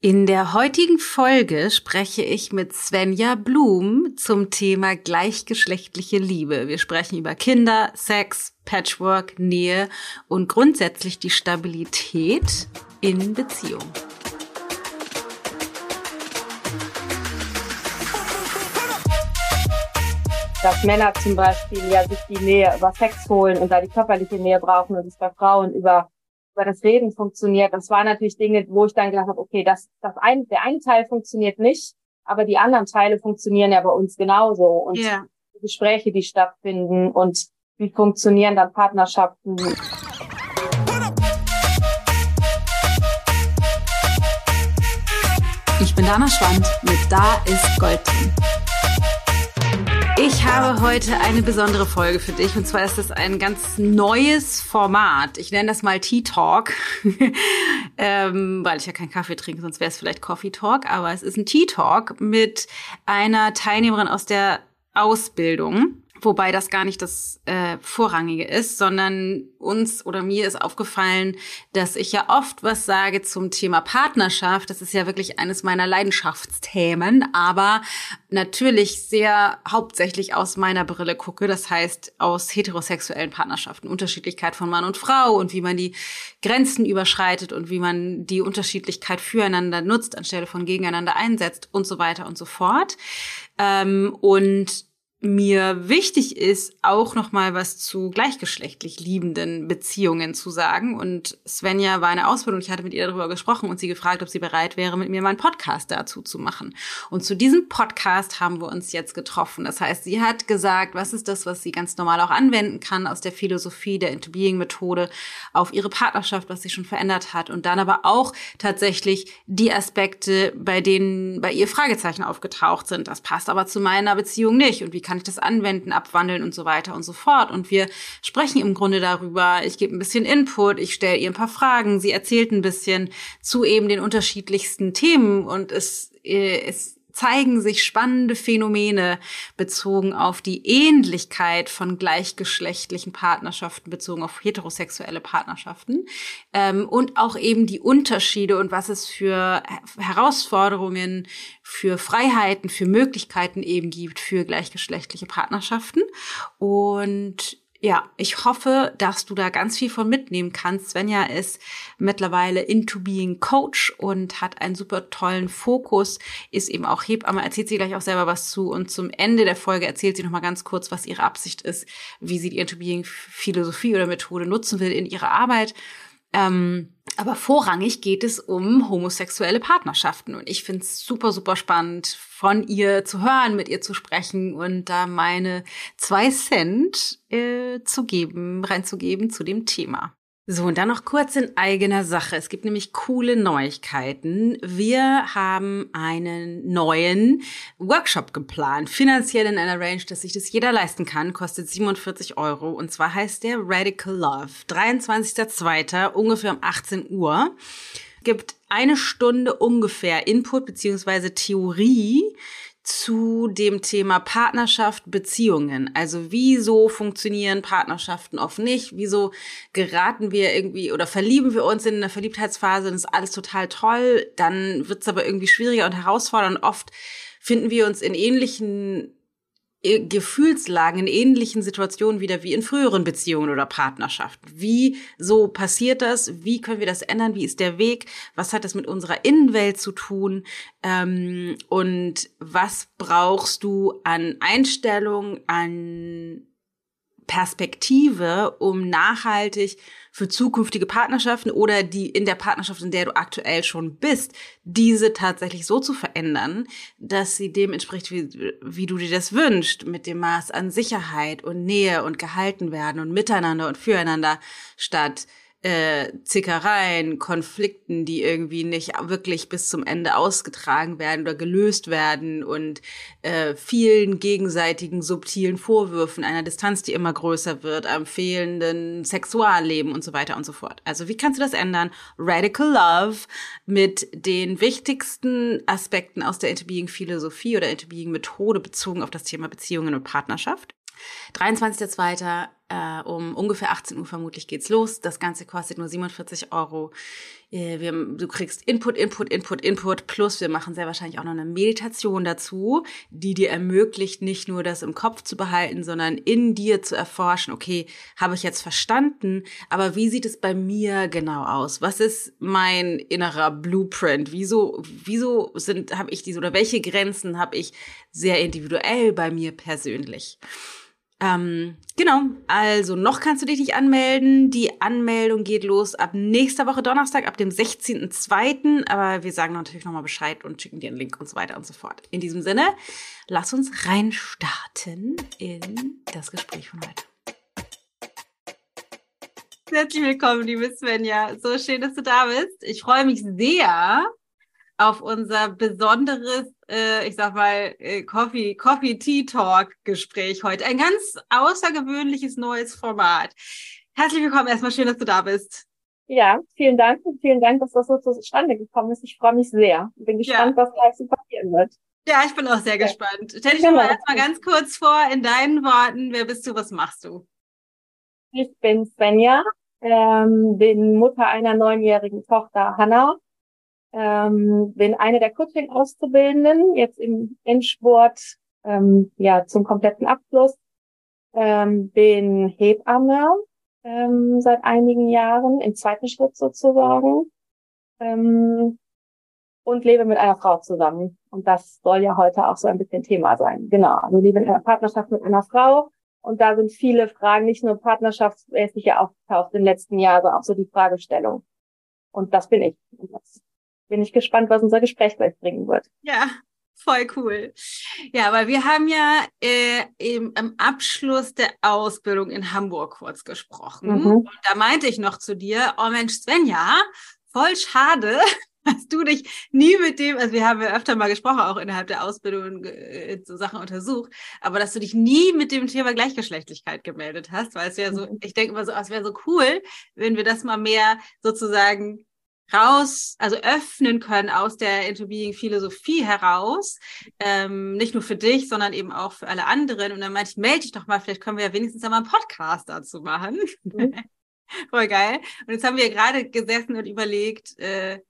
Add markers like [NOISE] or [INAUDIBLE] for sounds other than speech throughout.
In der heutigen Folge spreche ich mit Svenja Blum zum Thema gleichgeschlechtliche Liebe. Wir sprechen über Kinder, Sex, Patchwork, Nähe und grundsätzlich die Stabilität in Beziehung. Dass Männer zum Beispiel ja sich die Nähe über Sex holen und da die körperliche Nähe brauchen und es bei Frauen über über das Reden funktioniert. Das waren natürlich Dinge, wo ich dann gedacht habe, okay, das, das ein, der eine Teil funktioniert nicht, aber die anderen Teile funktionieren ja bei uns genauso. Und yeah. die Gespräche, die stattfinden und wie funktionieren dann Partnerschaften. Ich bin Dana Schwand mit Da ist Gold drin. Ich habe heute eine besondere Folge für dich und zwar ist es ein ganz neues Format. Ich nenne das mal Tea Talk, [LAUGHS] ähm, weil ich ja keinen Kaffee trinke, sonst wäre es vielleicht Coffee Talk, aber es ist ein Tea Talk mit einer Teilnehmerin aus der Ausbildung. Wobei das gar nicht das äh, Vorrangige ist, sondern uns oder mir ist aufgefallen, dass ich ja oft was sage zum Thema Partnerschaft. Das ist ja wirklich eines meiner Leidenschaftsthemen, aber natürlich sehr hauptsächlich aus meiner Brille gucke. Das heißt aus heterosexuellen Partnerschaften, Unterschiedlichkeit von Mann und Frau und wie man die Grenzen überschreitet und wie man die Unterschiedlichkeit füreinander nutzt anstelle von gegeneinander einsetzt und so weiter und so fort. Ähm, und mir wichtig ist, auch noch mal was zu gleichgeschlechtlich liebenden Beziehungen zu sagen. Und Svenja war eine Ausbildung, ich hatte mit ihr darüber gesprochen und sie gefragt, ob sie bereit wäre, mit mir mal einen Podcast dazu zu machen. Und zu diesem Podcast haben wir uns jetzt getroffen. Das heißt, sie hat gesagt, was ist das, was sie ganz normal auch anwenden kann aus der Philosophie der Into-Being-Methode auf ihre Partnerschaft, was sie schon verändert hat. Und dann aber auch tatsächlich die Aspekte, bei denen bei ihr Fragezeichen aufgetaucht sind. Das passt aber zu meiner Beziehung nicht. Und wie kann ich das anwenden, abwandeln und so weiter und so fort. Und wir sprechen im Grunde darüber. Ich gebe ein bisschen Input, ich stelle ihr ein paar Fragen, sie erzählt ein bisschen zu eben den unterschiedlichsten Themen und es, äh, es zeigen sich spannende Phänomene bezogen auf die Ähnlichkeit von gleichgeschlechtlichen Partnerschaften, bezogen auf heterosexuelle Partnerschaften ähm, und auch eben die Unterschiede und was es für Herausforderungen, für Freiheiten, für Möglichkeiten eben gibt für gleichgeschlechtliche Partnerschaften. Und ja, ich hoffe, dass du da ganz viel von mitnehmen kannst. Svenja ist mittlerweile into being Coach und hat einen super tollen Fokus, ist eben auch Hebamme, erzählt sie gleich auch selber was zu. Und zum Ende der Folge erzählt sie nochmal ganz kurz, was ihre Absicht ist, wie sie die into being Philosophie oder Methode nutzen will in ihrer Arbeit. Ähm, aber vorrangig geht es um homosexuelle Partnerschaften. Und ich finde es super, super spannend, von ihr zu hören, mit ihr zu sprechen und da meine zwei Cent äh, zu geben, reinzugeben zu dem Thema. So, und dann noch kurz in eigener Sache. Es gibt nämlich coole Neuigkeiten. Wir haben einen neuen Workshop geplant, finanziell in einer Range, dass sich das jeder leisten kann, kostet 47 Euro. Und zwar heißt der Radical Love. 23.02. ungefähr um 18 Uhr. Gibt eine Stunde ungefähr Input beziehungsweise Theorie zu dem Thema Partnerschaft, Beziehungen. Also wieso funktionieren Partnerschaften oft nicht? Wieso geraten wir irgendwie oder verlieben wir uns in einer Verliebtheitsphase und ist alles total toll? Dann wird es aber irgendwie schwieriger und herausfordernd. Oft finden wir uns in ähnlichen äh, Gefühlslagen in ähnlichen Situationen wieder wie in früheren Beziehungen oder Partnerschaften. Wie so passiert das? Wie können wir das ändern? Wie ist der Weg? Was hat das mit unserer Innenwelt zu tun? Ähm, und was brauchst du an Einstellung, an Perspektive, um nachhaltig für zukünftige Partnerschaften oder die in der Partnerschaft, in der du aktuell schon bist, diese tatsächlich so zu verändern, dass sie dem entspricht, wie, wie du dir das wünschst, mit dem Maß an Sicherheit und Nähe und gehalten werden und miteinander und füreinander statt äh, Zickereien, Konflikten, die irgendwie nicht wirklich bis zum Ende ausgetragen werden oder gelöst werden und äh, vielen gegenseitigen subtilen Vorwürfen, einer Distanz, die immer größer wird, am fehlenden Sexualleben und so weiter und so fort. Also wie kannst du das ändern? Radical Love mit den wichtigsten Aspekten aus der Interbeing Philosophie oder Interbeing Methode bezogen auf das Thema Beziehungen und Partnerschaft. 23.02. Äh, um ungefähr 18 Uhr vermutlich geht's los. Das Ganze kostet nur 47 Euro. äh, wir, du kriegst Input, Input, Input, Input, plus wir machen sehr wahrscheinlich auch noch eine Meditation dazu, die dir ermöglicht, nicht nur das im Kopf zu behalten, sondern in dir zu erforschen, okay, habe ich jetzt verstanden, aber wie sieht es bei mir genau aus? Was ist mein innerer Blueprint? Wieso, wieso sind, habe ich diese oder welche Grenzen habe ich sehr individuell bei mir persönlich? Ähm, genau, also noch kannst du dich nicht anmelden. Die Anmeldung geht los ab nächster Woche Donnerstag, ab dem 16.02. Aber wir sagen natürlich nochmal Bescheid und schicken dir einen Link und so weiter und so fort. In diesem Sinne, lass uns reinstarten in das Gespräch von heute. Herzlich willkommen, liebe Svenja. So schön, dass du da bist. Ich freue mich sehr auf unser besonderes äh, ich sag mal, äh, Coffee, Coffee Tea Talk Gespräch heute. Ein ganz außergewöhnliches neues Format. Herzlich willkommen erstmal, schön, dass du da bist. Ja, vielen Dank vielen Dank, dass das so zustande gekommen ist. Ich freue mich sehr. Bin gespannt, ja. was gleich so passieren wird. Ja, ich bin auch sehr ja. gespannt. Stell dich genau. mal erstmal ganz kurz vor in deinen Worten. Wer bist du? Was machst du? Ich bin Svenja, ähm, bin Mutter einer neunjährigen Tochter Hanna ähm, bin eine der Coaching-Auszubildenden, jetzt im Endsport ähm, ja zum kompletten Abschluss. Ähm, bin Hebamme ähm, seit einigen Jahren, im zweiten Schritt sozusagen. Ähm, und lebe mit einer Frau zusammen. Und das soll ja heute auch so ein bisschen Thema sein. Genau. Also lebe in einer Partnerschaft mit einer Frau. Und da sind viele Fragen, nicht nur partnerschaftsmäßig ja aufgetaucht im letzten Jahr, sondern auch so die Fragestellung. Und das bin ich. Und das bin ich gespannt, was unser Gespräch gleich bringen wird. Ja, voll cool. Ja, weil wir haben ja äh, im, am Abschluss der Ausbildung in Hamburg kurz gesprochen. Mhm. Und da meinte ich noch zu dir, oh Mensch, Svenja, voll schade, [LAUGHS] dass du dich nie mit dem, also wir haben ja öfter mal gesprochen, auch innerhalb der Ausbildung äh, so Sachen untersucht, aber dass du dich nie mit dem Thema Gleichgeschlechtlichkeit gemeldet hast, weil es ja so, mhm. ich denke immer so, es wäre so cool, wenn wir das mal mehr sozusagen raus, also öffnen können aus der Into Being Philosophie heraus, ähm, nicht nur für dich, sondern eben auch für alle anderen. Und dann meinte ich, melde dich doch mal, vielleicht können wir ja wenigstens einmal einen Podcast dazu machen. Mhm. [LAUGHS] Voll geil. Und jetzt haben wir gerade gesessen und überlegt, äh,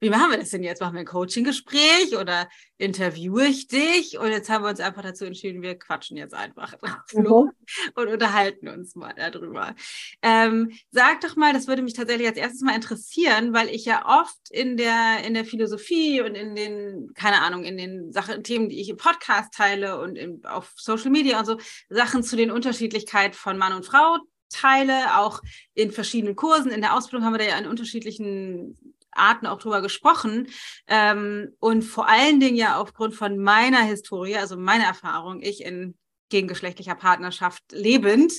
wie machen wir das denn jetzt? Machen wir ein Coaching-Gespräch oder interviewe ich dich? Und jetzt haben wir uns einfach dazu entschieden, wir quatschen jetzt einfach [LAUGHS] drauf mhm. und unterhalten uns mal darüber. Ähm, sag doch mal, das würde mich tatsächlich als erstes mal interessieren, weil ich ja oft in der, in der Philosophie und in den, keine Ahnung, in den Sachen, Themen, die ich im Podcast teile und in, auf Social Media und so, Sachen zu den Unterschiedlichkeit von Mann und Frau teile, auch in verschiedenen Kursen. In der Ausbildung haben wir da ja in unterschiedlichen Arten auch drüber gesprochen. Ähm, und vor allen Dingen ja aufgrund von meiner Historie, also meiner Erfahrung, ich in gegengeschlechtlicher Partnerschaft lebend,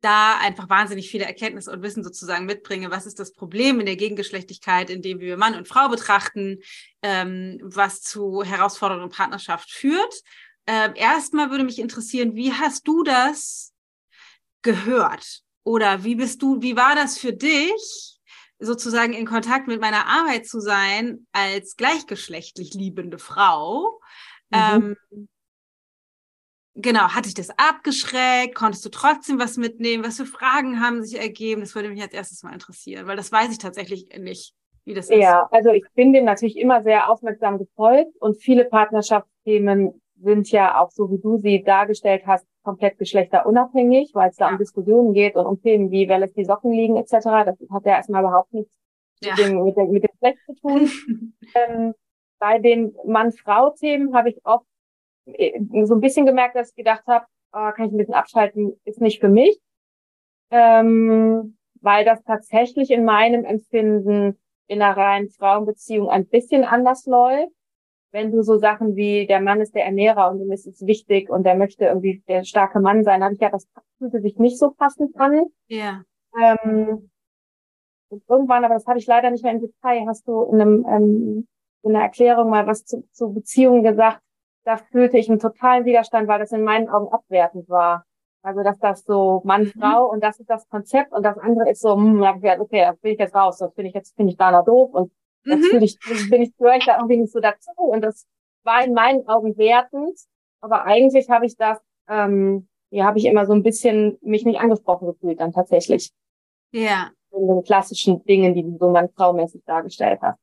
da einfach wahnsinnig viele Erkenntnisse und Wissen sozusagen mitbringe. Was ist das Problem in der Gegengeschlechtlichkeit, indem wir Mann und Frau betrachten, ähm, was zu Herausforderungen in Partnerschaft führt? Ähm, erstmal würde mich interessieren, wie hast du das gehört? Oder wie bist du, wie war das für dich, sozusagen in Kontakt mit meiner Arbeit zu sein als gleichgeschlechtlich liebende Frau. Mhm. Ähm, genau, hatte ich das abgeschreckt? Konntest du trotzdem was mitnehmen? Was für Fragen haben sich ergeben? Das würde mich als erstes mal interessieren, weil das weiß ich tatsächlich nicht, wie das ist. Ja, also ich bin dem natürlich immer sehr aufmerksam gefolgt und viele Partnerschaftsthemen sind ja auch so, wie du sie dargestellt hast, komplett geschlechterunabhängig, weil es da ja. um Diskussionen geht und um Themen wie, wer lässt die Socken liegen etc. Das hat ja erstmal überhaupt nichts ja. mit, dem, mit, der, mit dem Geschlecht zu tun. [LAUGHS] ähm, bei den Mann-Frau-Themen habe ich oft äh, so ein bisschen gemerkt, dass ich gedacht habe, oh, kann ich ein bisschen abschalten, ist nicht für mich. Ähm, weil das tatsächlich in meinem Empfinden in einer reinen Frauenbeziehung ein bisschen anders läuft wenn du so Sachen wie der Mann ist der Ernährer und ihm ist es wichtig und der möchte irgendwie der starke Mann sein, habe ich ja, das fühlte sich nicht so passend an. Ja. Ähm, und irgendwann, aber das habe ich leider nicht mehr im Detail, hast du in, einem, ähm, in einer Erklärung mal was zu, zu Beziehungen gesagt. Da fühlte ich einen totalen Widerstand, weil das in meinen Augen abwertend war. Also dass das so Mann, mhm. Frau und das ist das Konzept und das andere ist so, hm, okay, da bin ich jetzt raus, das finde ich jetzt, finde ich da noch doof und Mhm. Natürlich bin ich, gehöre ich da irgendwie nicht so dazu und das war in meinen Augen wertend, aber eigentlich habe ich das, ähm, ja, habe ich immer so ein bisschen mich nicht angesprochen gefühlt dann tatsächlich. Ja, in den klassischen Dingen, die du so Mann-Frau-mäßig dargestellt hast.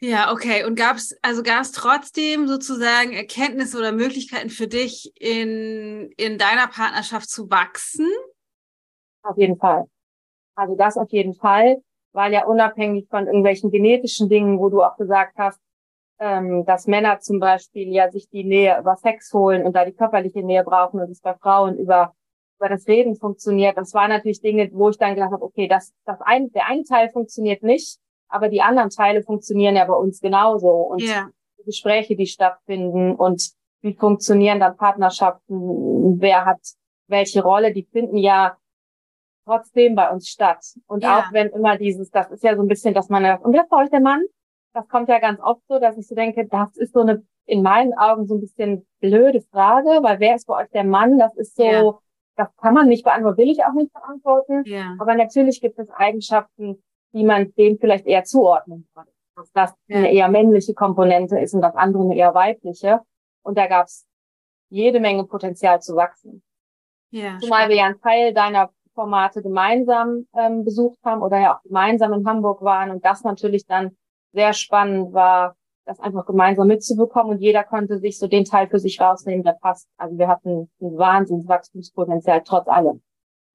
Ja, okay. Und gab es, also gab es trotzdem sozusagen Erkenntnisse oder Möglichkeiten für dich, in, in deiner Partnerschaft zu wachsen? Auf jeden Fall. Also das auf jeden Fall, weil ja unabhängig von irgendwelchen genetischen Dingen, wo du auch gesagt hast, ähm, dass Männer zum Beispiel ja sich die Nähe über Sex holen und da die körperliche Nähe brauchen und es bei Frauen über über das Reden funktioniert. Das waren natürlich Dinge, wo ich dann gedacht habe, okay, das, das ein, der eine Teil funktioniert nicht, aber die anderen Teile funktionieren ja bei uns genauso. Und yeah. die Gespräche, die stattfinden und wie funktionieren dann Partnerschaften, wer hat welche Rolle, die finden ja trotzdem bei uns statt. Und yeah. auch wenn immer dieses, das ist ja so ein bisschen, dass man, und wer ist bei euch der Mann? Das kommt ja ganz oft so, dass ich so denke, das ist so eine, in meinen Augen so ein bisschen blöde Frage, weil wer ist bei euch der Mann? Das ist so, yeah das kann man nicht beantworten, will ich auch nicht beantworten. Ja. Aber natürlich gibt es Eigenschaften, die man dem vielleicht eher zuordnen kann. Dass das ja. eine eher männliche Komponente ist und das andere eine eher weibliche. Und da gab es jede Menge Potenzial zu wachsen. Ja, Zumal wir ja einen Teil deiner Formate gemeinsam ähm, besucht haben oder ja auch gemeinsam in Hamburg waren und das natürlich dann sehr spannend war, das einfach gemeinsam mitzubekommen und jeder konnte sich so den Teil für sich rausnehmen, der passt. Also wir hatten ein Wahnsinnswachstumspotenzial trotz allem.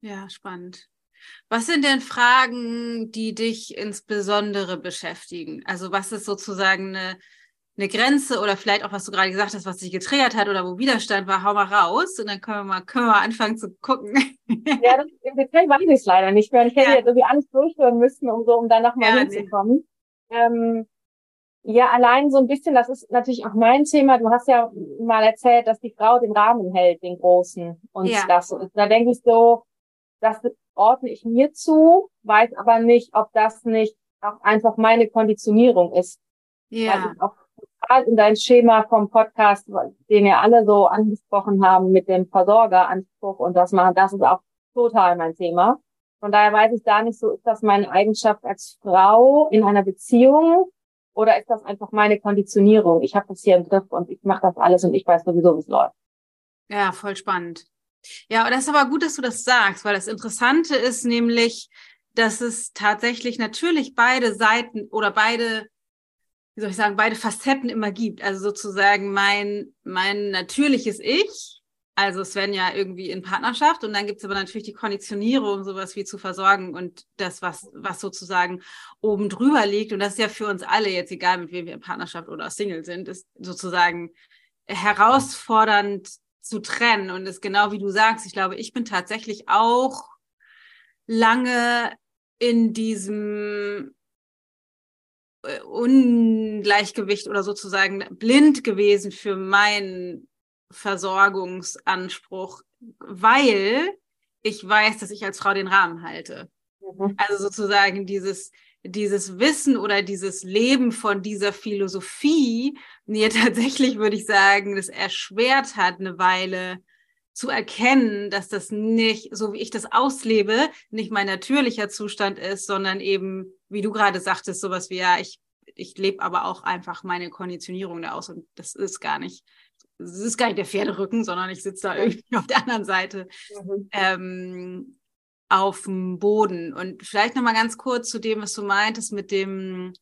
Ja, spannend. Was sind denn Fragen, die dich insbesondere beschäftigen? Also was ist sozusagen eine, eine Grenze oder vielleicht auch, was du gerade gesagt hast, was dich getriggert hat oder wo Widerstand war, hau mal raus und dann können wir mal, können wir mal anfangen zu gucken. [LAUGHS] Ja, das, im Detail weiß ich es leider nicht mehr. Ich hätte ja. jetzt irgendwie alles durchführen müssen, um so, um da nochmal ja, hinzukommen. Nee. Ähm, ja, allein so ein bisschen, das ist natürlich auch mein Thema. Du hast ja mal erzählt, dass die Frau den Rahmen hält, den großen. Und ja. das, da denke ich so, das ordne ich mir zu, weiß aber nicht, ob das nicht auch einfach meine Konditionierung ist. Ja. Weil ich auch total in dein Schema vom Podcast, den ja alle so angesprochen haben mit dem Versorgeranspruch und das machen, das ist auch total mein Thema. Von daher weiß ich da nicht so, ist das meine Eigenschaft als Frau in einer Beziehung oder ist das einfach meine Konditionierung? Ich habe das hier im Griff und ich mache das alles und ich weiß sowieso, wie es läuft. Ja, voll spannend. Ja, und das ist aber gut, dass du das sagst, weil das Interessante ist nämlich, dass es tatsächlich natürlich beide Seiten oder beide, wie soll ich sagen, beide Facetten immer gibt. Also sozusagen mein, mein natürliches Ich also es werden ja irgendwie in Partnerschaft und dann gibt es aber natürlich die Konditionierung, sowas wie zu versorgen und das, was, was sozusagen oben drüber liegt. Und das ist ja für uns alle jetzt, egal mit wem wir in Partnerschaft oder Single sind, ist sozusagen herausfordernd zu trennen. Und ist genau wie du sagst, ich glaube, ich bin tatsächlich auch lange in diesem Ungleichgewicht oder sozusagen blind gewesen für mein Versorgungsanspruch, weil ich weiß, dass ich als Frau den Rahmen halte. Mhm. Also sozusagen dieses, dieses Wissen oder dieses Leben von dieser Philosophie mir [LAUGHS] tatsächlich, würde ich sagen, das erschwert hat, eine Weile zu erkennen, dass das nicht, so wie ich das auslebe, nicht mein natürlicher Zustand ist, sondern eben, wie du gerade sagtest, sowas wie, ja, ich, ich lebe aber auch einfach meine Konditionierung da aus und das ist gar nicht es ist gar nicht der Pferderücken, sondern ich sitze da irgendwie [LAUGHS] auf der anderen Seite mhm. ähm, auf dem Boden. Und vielleicht nochmal ganz kurz zu dem, was du meintest mit dem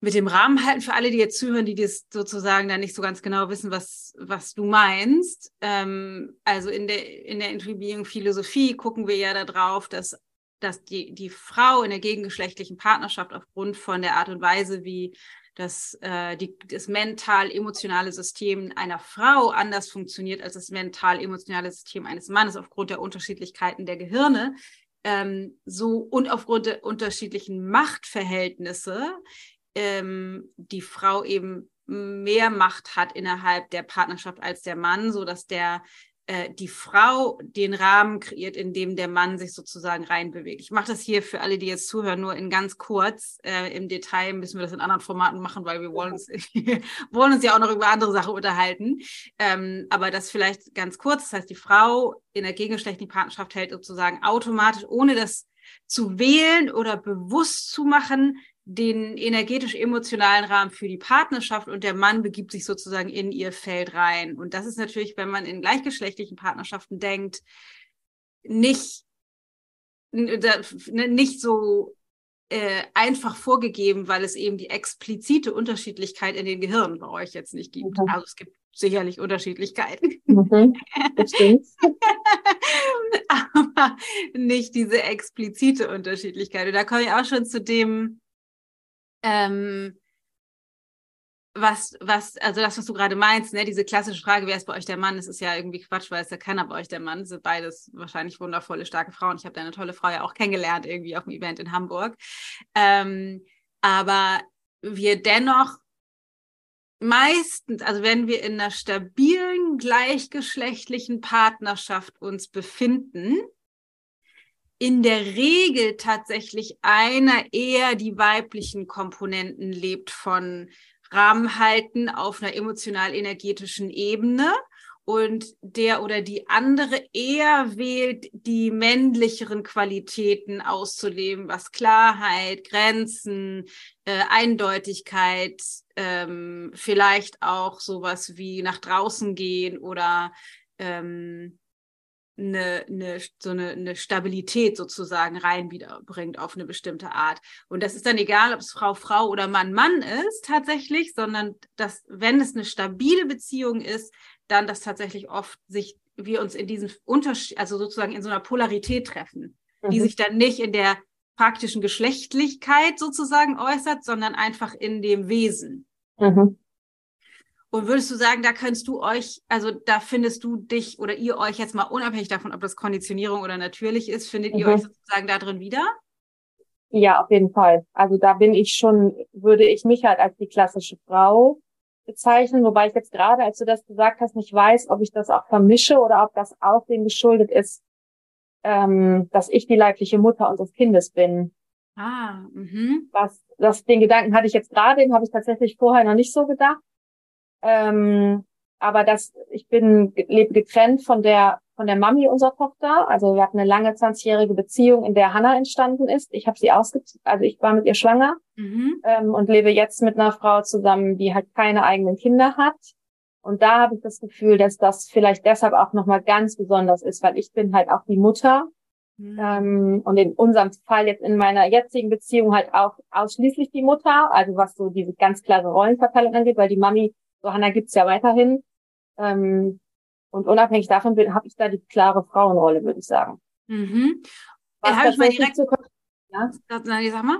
mit dem Rahmen halten für alle, die jetzt zuhören, die das sozusagen da nicht so ganz genau wissen, was, was du meinst. Ähm, also in der, in der Intriguing-Philosophie gucken wir ja darauf, dass, dass die, die Frau in der gegengeschlechtlichen Partnerschaft aufgrund von der Art und Weise, wie dass äh, die, das mental-emotionale System einer Frau anders funktioniert als das mental-emotionale System eines Mannes aufgrund der Unterschiedlichkeiten der Gehirne. Ähm, so und aufgrund der unterschiedlichen Machtverhältnisse ähm, die Frau eben mehr Macht hat innerhalb der Partnerschaft als der Mann, so dass der äh, die Frau den Rahmen kreiert, in dem der Mann sich sozusagen reinbewegt. Ich mache das hier für alle, die jetzt zuhören, nur in ganz kurz. Äh, Im Detail müssen wir das in anderen Formaten machen, weil wir wollen uns, [LAUGHS] [LAUGHS] wollen uns ja auch noch über andere Sachen unterhalten. Ähm, aber das vielleicht ganz kurz. Das heißt, die Frau in der gegengeschlechtlichen Partnerschaft hält sozusagen automatisch, ohne das zu wählen oder bewusst zu machen, den energetisch-emotionalen Rahmen für die Partnerschaft und der Mann begibt sich sozusagen in ihr Feld rein. Und das ist natürlich, wenn man in gleichgeschlechtlichen Partnerschaften denkt, nicht nicht so äh, einfach vorgegeben, weil es eben die explizite Unterschiedlichkeit in den Gehirnen bei euch jetzt nicht gibt. Mhm. Also es gibt sicherlich Unterschiedlichkeiten. Mhm, das stimmt. [LAUGHS] Aber nicht diese explizite Unterschiedlichkeit. Und da komme ich auch schon zu dem, ähm, was, was, also das, was du gerade meinst, ne, diese klassische Frage, wer ist bei euch der Mann, das ist ja irgendwie Quatsch, weil es ja keiner bei euch der Mann, sind beides wahrscheinlich wundervolle, starke Frauen. Ich habe deine tolle Frau ja auch kennengelernt, irgendwie auf dem Event in Hamburg. Ähm, aber wir dennoch meistens, also wenn wir in einer stabilen, gleichgeschlechtlichen Partnerschaft uns befinden, in der Regel tatsächlich einer eher die weiblichen Komponenten lebt von Rahmen halten auf einer emotional-energetischen Ebene und der oder die andere eher wählt, die männlicheren Qualitäten auszuleben, was Klarheit, Grenzen, äh, Eindeutigkeit, ähm, vielleicht auch sowas wie nach draußen gehen oder ähm, eine, eine, so eine, eine Stabilität sozusagen rein wiederbringt auf eine bestimmte Art. Und das ist dann egal, ob es Frau, Frau oder Mann, Mann ist tatsächlich, sondern dass, wenn es eine stabile Beziehung ist, dann dass tatsächlich oft sich wir uns in diesem Unterschied, also sozusagen in so einer Polarität treffen, mhm. die sich dann nicht in der praktischen Geschlechtlichkeit sozusagen äußert, sondern einfach in dem Wesen. Mhm. Und würdest du sagen, da kannst du euch, also da findest du dich oder ihr euch jetzt mal unabhängig davon, ob das Konditionierung oder natürlich ist, findet mhm. ihr euch sozusagen da drin wieder? Ja, auf jeden Fall. Also da bin ich schon, würde ich mich halt als die klassische Frau bezeichnen, wobei ich jetzt gerade, als du das gesagt hast, nicht weiß, ob ich das auch vermische oder ob das auch dem geschuldet ist, ähm, dass ich die leibliche Mutter unseres Kindes bin. Ah, mhm. Was, das, den Gedanken hatte ich jetzt gerade, den habe ich tatsächlich vorher noch nicht so gedacht. Ähm, aber das, ich bin lebe getrennt von der von der Mami unserer Tochter. Also wir hatten eine lange 20-jährige Beziehung, in der Hannah entstanden ist. Ich habe sie ausgezogen, also ich war mit ihr schwanger mhm. ähm, und lebe jetzt mit einer Frau zusammen, die halt keine eigenen Kinder hat. Und da habe ich das Gefühl, dass das vielleicht deshalb auch nochmal ganz besonders ist, weil ich bin halt auch die Mutter. Mhm. Ähm, und in unserem Fall jetzt in meiner jetzigen Beziehung halt auch ausschließlich die Mutter, also was so diese ganz klare Rollenverteilung angeht, weil die Mami so Hannah gibt's ja weiterhin. Ähm, und unabhängig davon habe ich da die klare Frauenrolle, würde ich sagen. Mhm. Was habe ich mal direkt. Zu, ja? Nein, sag mal.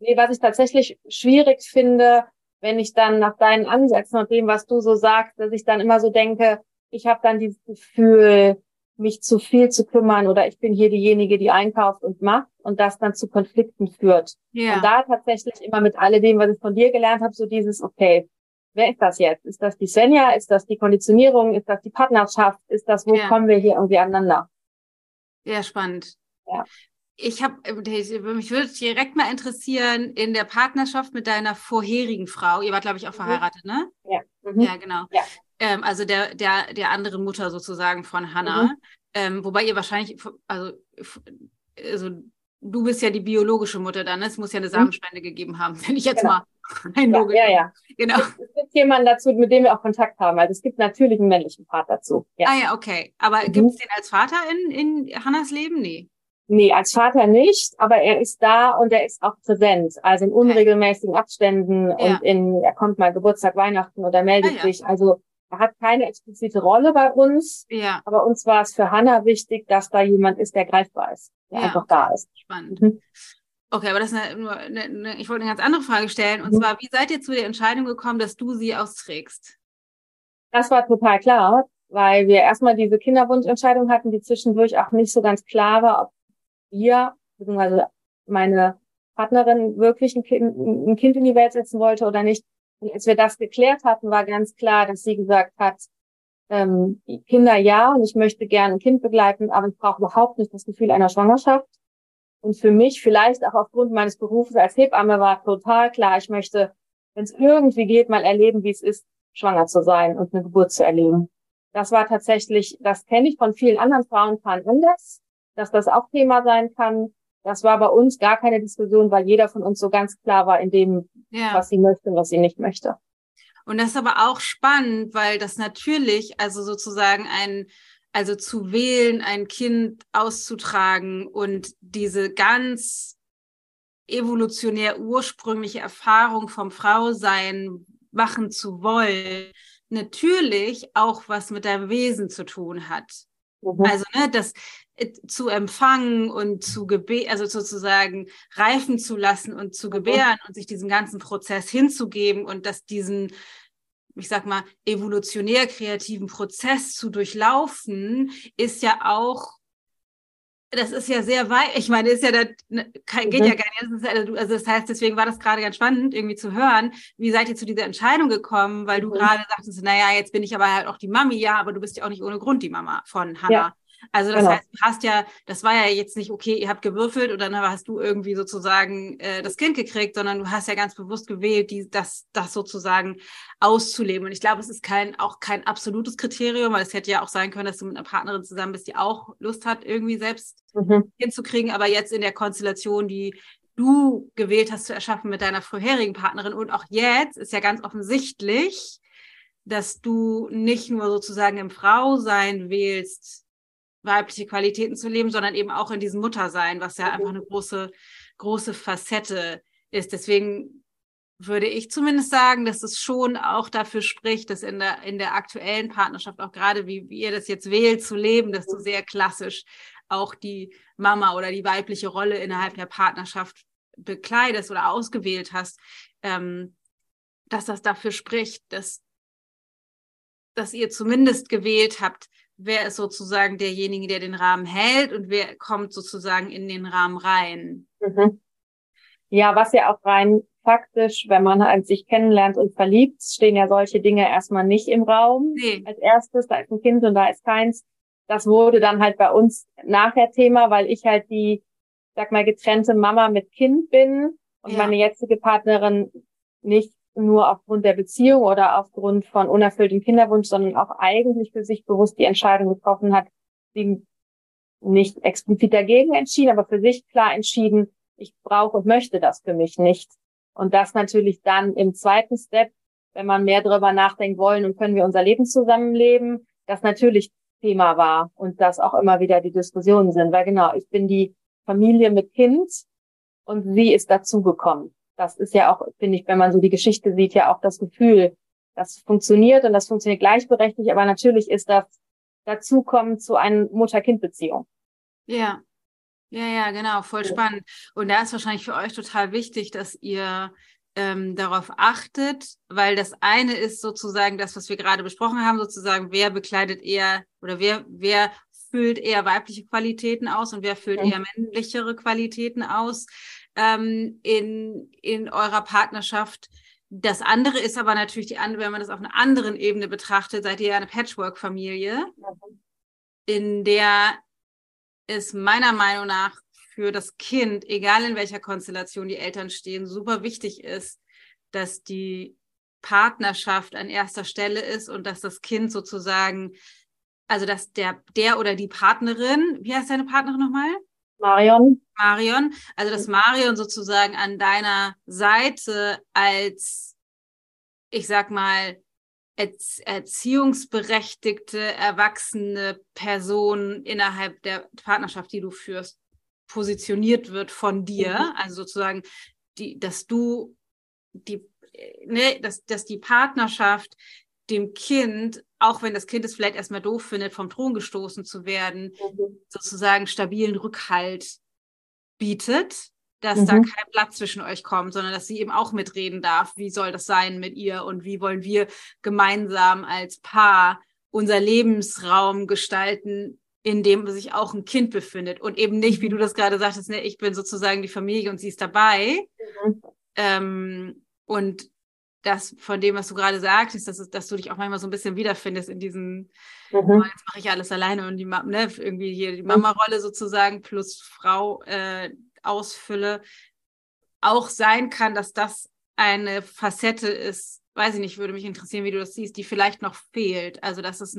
Nee, was ich tatsächlich schwierig finde, wenn ich dann nach deinen Ansätzen und dem, was du so sagst, dass ich dann immer so denke, ich habe dann dieses Gefühl, mich zu viel zu kümmern oder ich bin hier diejenige, die einkauft und macht und das dann zu Konflikten führt. Ja. Und da tatsächlich immer mit alledem, was ich von dir gelernt habe, so dieses, okay, wer ist das jetzt? Ist das die Svenja? Ist das die Konditionierung? Ist das die Partnerschaft? Ist das, wo ja. kommen wir hier irgendwie aneinander? Ja, spannend. Ja. Ich habe, mich würde direkt mal interessieren, in der Partnerschaft mit deiner vorherigen Frau, ihr wart, glaube ich, auch mhm. verheiratet, ne? Ja. Mhm. Ja, genau. Ja. Ähm, also der, der, der anderen Mutter sozusagen von Hannah. Mhm. Ähm, wobei ihr wahrscheinlich, also, also du bist ja die biologische Mutter dann, ne? es muss ja eine mhm. Samenspende gegeben haben, [LAUGHS] wenn ich jetzt genau. mal [LAUGHS] ein ja, ja, ja. Genau. Es, es gibt jemanden dazu, mit dem wir auch Kontakt haben. Also es gibt natürlich einen männlichen Part dazu. Ja. Ah ja, okay. Aber mhm. gibt es den als Vater in, in Hannas Leben? Nee. Nee, als Vater nicht, aber er ist da und er ist auch präsent. Also in unregelmäßigen Abständen ja. und in, er kommt mal Geburtstag, Weihnachten oder meldet ah, sich. Also er hat keine explizite Rolle bei uns. Ja. Aber uns war es für Hannah wichtig, dass da jemand ist, der greifbar ist, der ja, einfach da ist. Spannend. Mhm. Okay, aber das ist eine, nur eine, eine, ich wollte eine ganz andere Frage stellen. Und mhm. zwar, wie seid ihr zu der Entscheidung gekommen, dass du sie austrägst? Das war total klar, weil wir erstmal diese Kinderwunschentscheidung hatten, die zwischendurch auch nicht so ganz klar war, ob wir, beziehungsweise meine Partnerin wirklich ein Kind, ein kind in die Welt setzen wollte oder nicht. Und als wir das geklärt hatten, war ganz klar, dass sie gesagt hat, ähm, Kinder ja, und ich möchte gerne ein Kind begleiten, aber ich brauche überhaupt nicht das Gefühl einer Schwangerschaft. Und für mich, vielleicht auch aufgrund meines Berufes als Hebamme, war total klar, ich möchte, wenn es irgendwie geht, mal erleben, wie es ist, schwanger zu sein und eine Geburt zu erleben. Das war tatsächlich, das kenne ich von vielen anderen Frauenpaaren anders, dass das auch Thema sein kann. Das war bei uns gar keine Diskussion, weil jeder von uns so ganz klar war in dem, ja. was sie möchte und was sie nicht möchte. Und das ist aber auch spannend, weil das natürlich, also sozusagen ein also zu wählen, ein Kind auszutragen und diese ganz evolutionär ursprüngliche Erfahrung vom Frausein machen zu wollen, natürlich auch was mit deinem Wesen zu tun hat. Mhm. Also, ne, das äh, zu empfangen und zu gebären, also sozusagen reifen zu lassen und zu mhm. gebären mhm. und sich diesem ganzen Prozess hinzugeben und dass diesen, ich sag mal, evolutionär kreativen Prozess zu durchlaufen, ist ja auch das ist ja sehr weit. Ich meine, ist ja da, ne, geht mhm. ja gar nicht. Also, also, das heißt, deswegen war das gerade ganz spannend, irgendwie zu hören. Wie seid ihr zu dieser Entscheidung gekommen? Weil du mhm. gerade sagtest, naja, jetzt bin ich aber halt auch die Mami. Ja, aber du bist ja auch nicht ohne Grund die Mama von Hannah. Ja. Also das genau. heißt, du hast ja, das war ja jetzt nicht, okay, ihr habt gewürfelt und dann hast du irgendwie sozusagen äh, das Kind gekriegt, sondern du hast ja ganz bewusst gewählt, die, das, das sozusagen auszuleben. Und ich glaube, es ist kein, auch kein absolutes Kriterium, weil es hätte ja auch sein können, dass du mit einer Partnerin zusammen bist, die auch Lust hat, irgendwie selbst mhm. hinzukriegen. Aber jetzt in der Konstellation, die du gewählt hast zu erschaffen mit deiner vorherigen Partnerin und auch jetzt ist ja ganz offensichtlich, dass du nicht nur sozusagen im Frausein wählst, weibliche Qualitäten zu leben, sondern eben auch in diesem Muttersein, was ja einfach eine große, große Facette ist. Deswegen würde ich zumindest sagen, dass es schon auch dafür spricht, dass in der, in der aktuellen Partnerschaft, auch gerade wie, wie ihr das jetzt wählt zu leben, dass du sehr klassisch auch die Mama oder die weibliche Rolle innerhalb der Partnerschaft bekleidest oder ausgewählt hast, ähm, dass das dafür spricht, dass, dass ihr zumindest gewählt habt, wer ist sozusagen derjenige, der den Rahmen hält und wer kommt sozusagen in den Rahmen rein. Mhm. Ja, was ja auch rein faktisch, wenn man halt sich kennenlernt und verliebt, stehen ja solche Dinge erstmal nicht im Raum. Nee. Als erstes, da ist ein Kind und da ist keins. Das wurde dann halt bei uns nachher Thema, weil ich halt die, sag mal, getrennte Mama mit Kind bin und ja. meine jetzige Partnerin nicht nur aufgrund der Beziehung oder aufgrund von unerfülltem Kinderwunsch, sondern auch eigentlich für sich bewusst die Entscheidung getroffen hat, sie nicht explizit dagegen entschieden, aber für sich klar entschieden, ich brauche und möchte das für mich nicht. Und das natürlich dann im zweiten Step, wenn man mehr darüber nachdenkt, wollen und können wir unser Leben zusammenleben, das natürlich Thema war und das auch immer wieder die Diskussionen sind, weil genau, ich bin die Familie mit Kind und sie ist dazugekommen das ist ja auch, finde ich, wenn man so die Geschichte sieht, ja auch das Gefühl, das funktioniert und das funktioniert gleichberechtigt, aber natürlich ist das dazukommen zu einer Mutter-Kind-Beziehung. Ja, ja, ja, genau, voll ja. spannend. Und da ist wahrscheinlich für euch total wichtig, dass ihr ähm, darauf achtet, weil das eine ist sozusagen das, was wir gerade besprochen haben, sozusagen, wer bekleidet eher oder wer, wer füllt eher weibliche Qualitäten aus und wer füllt mhm. eher männlichere Qualitäten aus ähm, in, in eurer Partnerschaft. Das andere ist aber natürlich die andere, wenn man das auf einer anderen Ebene betrachtet, seid ihr ja eine Patchwork-Familie, in der es meiner Meinung nach für das Kind, egal in welcher Konstellation die Eltern stehen, super wichtig ist, dass die Partnerschaft an erster Stelle ist und dass das Kind sozusagen, also dass der, der oder die Partnerin, wie heißt deine Partnerin nochmal? Marion. Marion, also dass Marion sozusagen an deiner Seite als, ich sag mal, erziehungsberechtigte, erwachsene Person innerhalb der Partnerschaft, die du führst, positioniert wird von dir. Mhm. Also sozusagen, die, dass du die, ne, dass, dass die Partnerschaft dem Kind, auch wenn das Kind es vielleicht erstmal doof findet, vom Thron gestoßen zu werden, mhm. sozusagen stabilen Rückhalt bietet, dass mhm. da kein Platz zwischen euch kommt, sondern dass sie eben auch mitreden darf, wie soll das sein mit ihr und wie wollen wir gemeinsam als Paar unser Lebensraum gestalten, in dem sich auch ein Kind befindet und eben nicht, wie mhm. du das gerade sagtest, ne, ich bin sozusagen die Familie und sie ist dabei. Mhm. Ähm, und das von dem, was du gerade sagtest, dass, dass du dich auch manchmal so ein bisschen wiederfindest in diesen, mhm. oh, jetzt mache ich alles alleine und die ne, irgendwie hier die Mama-Rolle sozusagen plus Frau äh, ausfülle, auch sein kann, dass das eine Facette ist, weiß ich nicht, würde mich interessieren, wie du das siehst, die vielleicht noch fehlt. Also dass es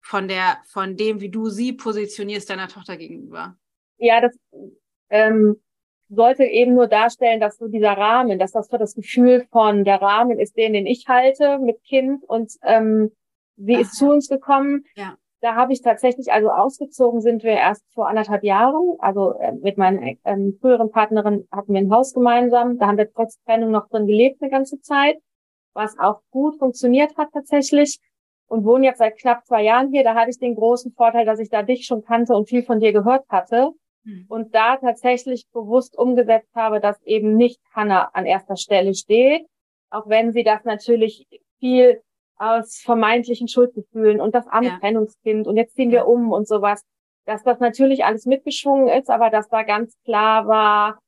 von der, von dem, wie du sie positionierst, deiner Tochter gegenüber. Ja, das ähm, sollte eben nur darstellen, dass so dieser Rahmen, dass das für das Gefühl von der Rahmen ist den, den ich halte mit Kind und ähm, sie ist zu uns gekommen. Ja. da habe ich tatsächlich, also ausgezogen sind wir erst vor anderthalb Jahren. Also äh, mit meiner ähm, früheren Partnerin hatten wir ein Haus gemeinsam. Da haben wir trotz Trennung noch drin gelebt eine ganze Zeit, was auch gut funktioniert hat tatsächlich. Und wohne jetzt seit knapp zwei Jahren hier. Da hatte ich den großen Vorteil, dass ich da dich schon kannte und viel von dir gehört hatte. Mhm. Und da tatsächlich bewusst umgesetzt habe, dass eben nicht Hannah an erster Stelle steht. Auch wenn sie das natürlich viel aus vermeintlichen Schuldgefühlen und das arme ja. Trennungskind und jetzt ziehen wir um und sowas, dass das natürlich alles mitgeschwungen ist, aber dass da ganz klar war,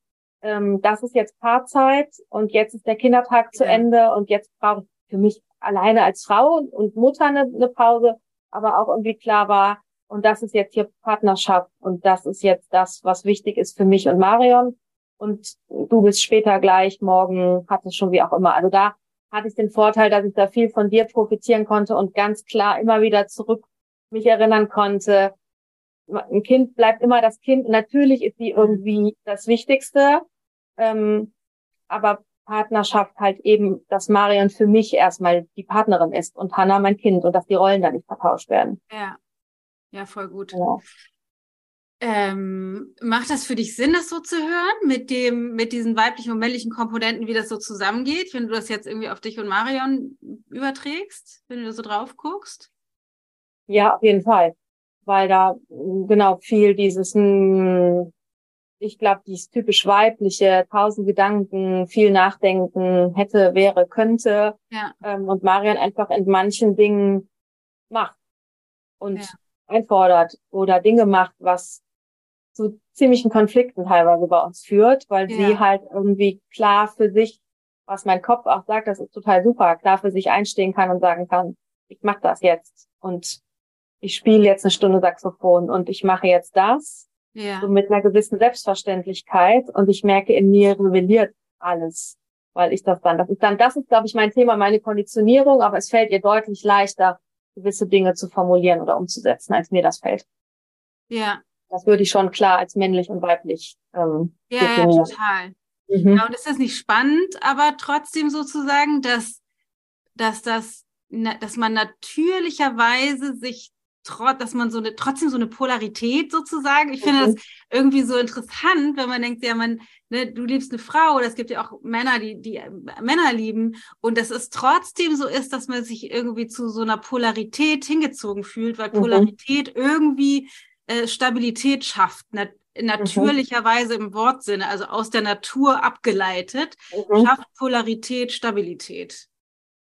ähm, das ist jetzt Paarzeit und jetzt ist der Kindertag ja. zu Ende und jetzt brauche ich für mich alleine als Frau und Mutter eine, eine Pause, aber auch irgendwie klar war, und das ist jetzt hier Partnerschaft und das ist jetzt das, was wichtig ist für mich und Marion. Und du bist später gleich, morgen hat es schon wie auch immer. Also da hatte ich den Vorteil, dass ich da viel von dir profitieren konnte und ganz klar immer wieder zurück mich erinnern konnte. Ein Kind bleibt immer das Kind. Natürlich ist sie irgendwie das Wichtigste. Ähm, aber Partnerschaft halt eben, dass Marion für mich erstmal die Partnerin ist und Hannah mein Kind und dass die Rollen da nicht vertauscht werden. Ja, ja, voll gut. Ja. Ähm, macht das für dich Sinn, das so zu hören, mit dem, mit diesen weiblichen und männlichen Komponenten, wie das so zusammengeht, wenn du das jetzt irgendwie auf dich und Marion überträgst, wenn du da so drauf guckst? Ja, auf jeden Fall. Weil da genau viel dieses, hm, ich glaube, dieses typisch weibliche, tausend Gedanken, viel nachdenken, hätte, wäre, könnte. Ja. Ähm, und Marion einfach in manchen Dingen macht und ja. Einfordert oder Dinge macht, was zu ziemlichen Konflikten teilweise bei uns führt, weil ja. sie halt irgendwie klar für sich, was mein Kopf auch sagt, das ist total super, klar für sich einstehen kann und sagen kann, ich mache das jetzt und ich spiele jetzt eine Stunde Saxophon und ich mache jetzt das ja. so mit einer gewissen Selbstverständlichkeit und ich merke in mir rebelliert alles, weil ich das dann, das ist dann, das ist glaube ich mein Thema, meine Konditionierung, aber es fällt ihr deutlich leichter, gewisse Dinge zu formulieren oder umzusetzen, als mir das fällt. Ja, das würde ich schon klar als männlich und weiblich ähm, ja, definieren. Ja, total. Mhm. Ja, und ist das nicht spannend, aber trotzdem sozusagen, dass, dass das, dass man natürlicherweise sich dass man so eine, trotzdem so eine Polarität sozusagen. Ich finde mhm. das irgendwie so interessant, wenn man denkt, ja, man, ne, du liebst eine Frau, oder es gibt ja auch Männer, die, die äh, Männer lieben, und dass es trotzdem so ist, dass man sich irgendwie zu so einer Polarität hingezogen fühlt, weil mhm. Polarität irgendwie äh, Stabilität schafft, nat natürlicherweise mhm. im Wortsinne, also aus der Natur abgeleitet, mhm. schafft Polarität Stabilität.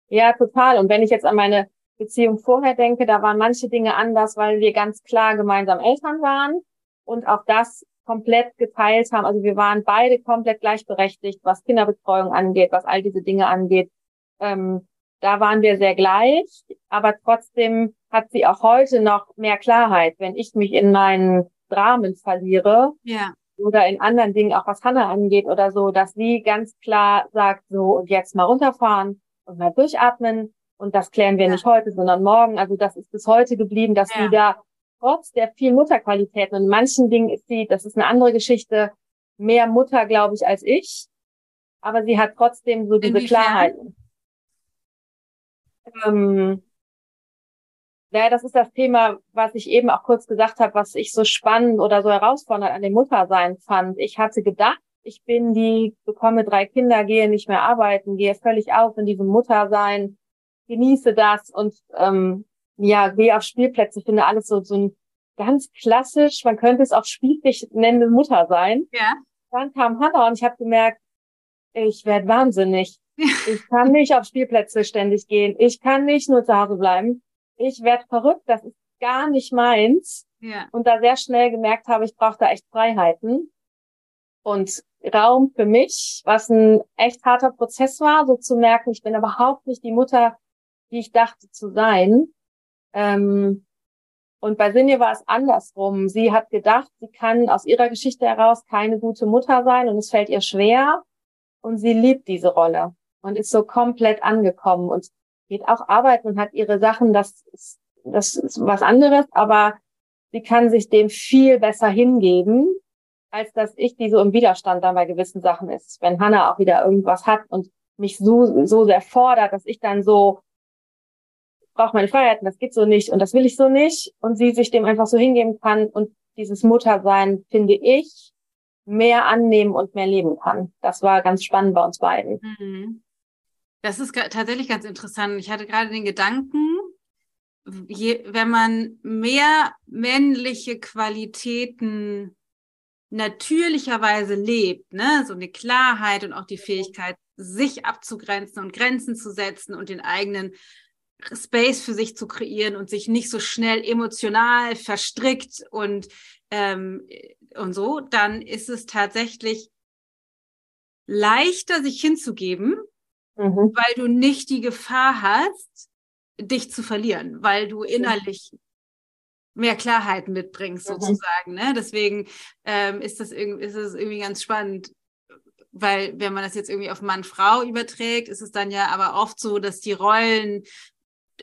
Ja, total. Und wenn ich jetzt an meine Beziehung vorher denke, da waren manche Dinge anders, weil wir ganz klar gemeinsam Eltern waren und auch das komplett geteilt haben. Also wir waren beide komplett gleichberechtigt, was Kinderbetreuung angeht, was all diese Dinge angeht. Ähm, da waren wir sehr gleich, aber trotzdem hat sie auch heute noch mehr Klarheit, wenn ich mich in meinen Dramen verliere ja. oder in anderen Dingen, auch was Hannah angeht oder so, dass sie ganz klar sagt, so und jetzt mal runterfahren und mal durchatmen und das klären wir ja. nicht heute, sondern morgen. Also das ist bis heute geblieben, dass ja. sie da trotz der vielen Mutterqualitäten und manchen Dingen ist sie, das ist eine andere Geschichte, mehr Mutter, glaube ich, als ich. Aber sie hat trotzdem so diese Inwiefern? Klarheit. Ähm, ja, das ist das Thema, was ich eben auch kurz gesagt habe, was ich so spannend oder so herausfordernd an dem Muttersein fand. Ich hatte gedacht, ich bin die, bekomme drei Kinder, gehe nicht mehr arbeiten, gehe völlig auf in diesem Muttersein, genieße das und ähm, ja, gehe auf Spielplätze, finde alles so, so ein ganz klassisch, man könnte es auch spiellich nennen, Mutter sein. Ja. Dann kam Hannah und ich habe gemerkt, ich werde wahnsinnig. Ich kann nicht auf Spielplätze ständig gehen. Ich kann nicht nur zu Hause bleiben ich werde verrückt, das ist gar nicht meins. Ja. Und da sehr schnell gemerkt habe, ich brauche da echt Freiheiten und Raum für mich, was ein echt harter Prozess war, so zu merken, ich bin überhaupt nicht die Mutter, die ich dachte zu sein. Ähm, und bei Sinje war es andersrum. Sie hat gedacht, sie kann aus ihrer Geschichte heraus keine gute Mutter sein und es fällt ihr schwer. Und sie liebt diese Rolle und ist so komplett angekommen. Und geht auch arbeiten und hat ihre Sachen, das ist, das ist was anderes, aber sie kann sich dem viel besser hingeben, als dass ich die so im Widerstand dann bei gewissen Sachen ist. Wenn Hannah auch wieder irgendwas hat und mich so, so sehr fordert, dass ich dann so brauche meine Freiheiten, das geht so nicht und das will ich so nicht und sie sich dem einfach so hingeben kann und dieses Muttersein, finde ich, mehr annehmen und mehr leben kann. Das war ganz spannend bei uns beiden. Mhm. Das ist tatsächlich ganz interessant. Ich hatte gerade den Gedanken, je, wenn man mehr männliche Qualitäten natürlicherweise lebt, ne, so eine Klarheit und auch die Fähigkeit, sich abzugrenzen und Grenzen zu setzen und den eigenen Space für sich zu kreieren und sich nicht so schnell emotional verstrickt und ähm, und so, dann ist es tatsächlich leichter, sich hinzugeben, mhm. weil du nicht die Gefahr hast, dich zu verlieren, weil du innerlich mehr Klarheit mitbringst, mhm. sozusagen. Ne? Deswegen ähm, ist, das irgendwie, ist das irgendwie ganz spannend, weil wenn man das jetzt irgendwie auf Mann-Frau überträgt, ist es dann ja aber oft so, dass die Rollen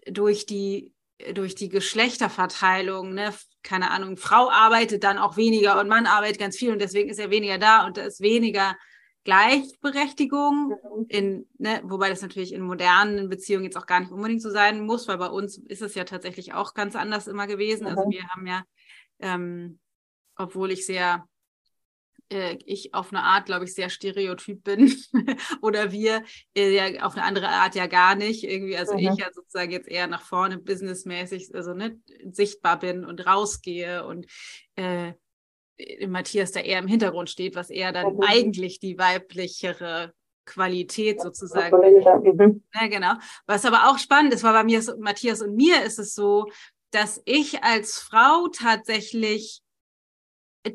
durch die durch die Geschlechterverteilung, ne, keine Ahnung, Frau arbeitet dann auch weniger und Mann arbeitet ganz viel und deswegen ist er weniger da und da ist weniger Gleichberechtigung, in, ne, wobei das natürlich in modernen Beziehungen jetzt auch gar nicht unbedingt so sein muss, weil bei uns ist es ja tatsächlich auch ganz anders immer gewesen. Also wir haben ja, ähm, obwohl ich sehr äh, ich auf eine Art, glaube ich, sehr stereotyp bin [LAUGHS] oder wir äh, ja auf eine andere Art ja gar nicht. Irgendwie, also mhm. ich ja sozusagen jetzt eher nach vorne businessmäßig, also ne, sichtbar bin und rausgehe und äh, Matthias da eher im Hintergrund steht, was eher dann mhm. eigentlich die weiblichere Qualität sozusagen. Mhm. Ja, genau. Was aber auch spannend ist, weil bei mir, Matthias und mir ist es so, dass ich als Frau tatsächlich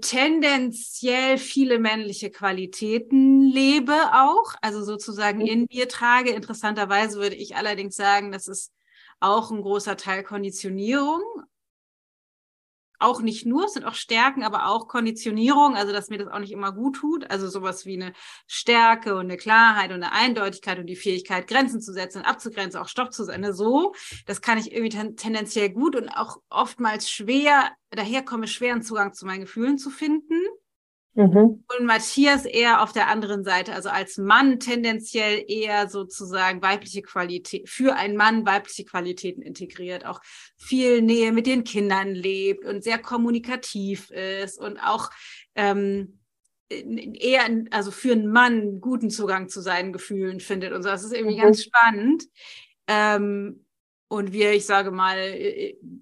tendenziell viele männliche Qualitäten lebe auch, also sozusagen mhm. in mir trage. Interessanterweise würde ich allerdings sagen, das ist auch ein großer Teil Konditionierung auch nicht nur, es sind auch Stärken, aber auch Konditionierung, also dass mir das auch nicht immer gut tut. Also sowas wie eine Stärke und eine Klarheit und eine Eindeutigkeit und die Fähigkeit, Grenzen zu setzen und abzugrenzen, auch Stopp zu sein. Ne, so, das kann ich irgendwie ten tendenziell gut und auch oftmals schwer, daher komme schweren Zugang zu meinen Gefühlen zu finden. Mhm. Und Matthias eher auf der anderen Seite, also als Mann tendenziell eher sozusagen weibliche Qualität, für einen Mann weibliche Qualitäten integriert, auch viel Nähe mit den Kindern lebt und sehr kommunikativ ist und auch ähm, eher, also für einen Mann guten Zugang zu seinen Gefühlen findet und so. Das ist irgendwie mhm. ganz spannend. Ähm, und wir, ich sage mal,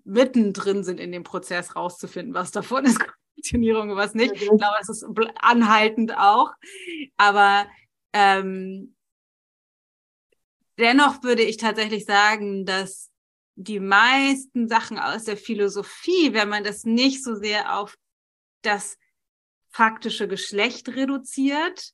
mittendrin sind in dem Prozess rauszufinden, was davon ist Konditionierung, was nicht. Ich glaube, es ist anhaltend auch. Aber ähm, dennoch würde ich tatsächlich sagen, dass die meisten Sachen aus der Philosophie, wenn man das nicht so sehr auf das faktische Geschlecht reduziert,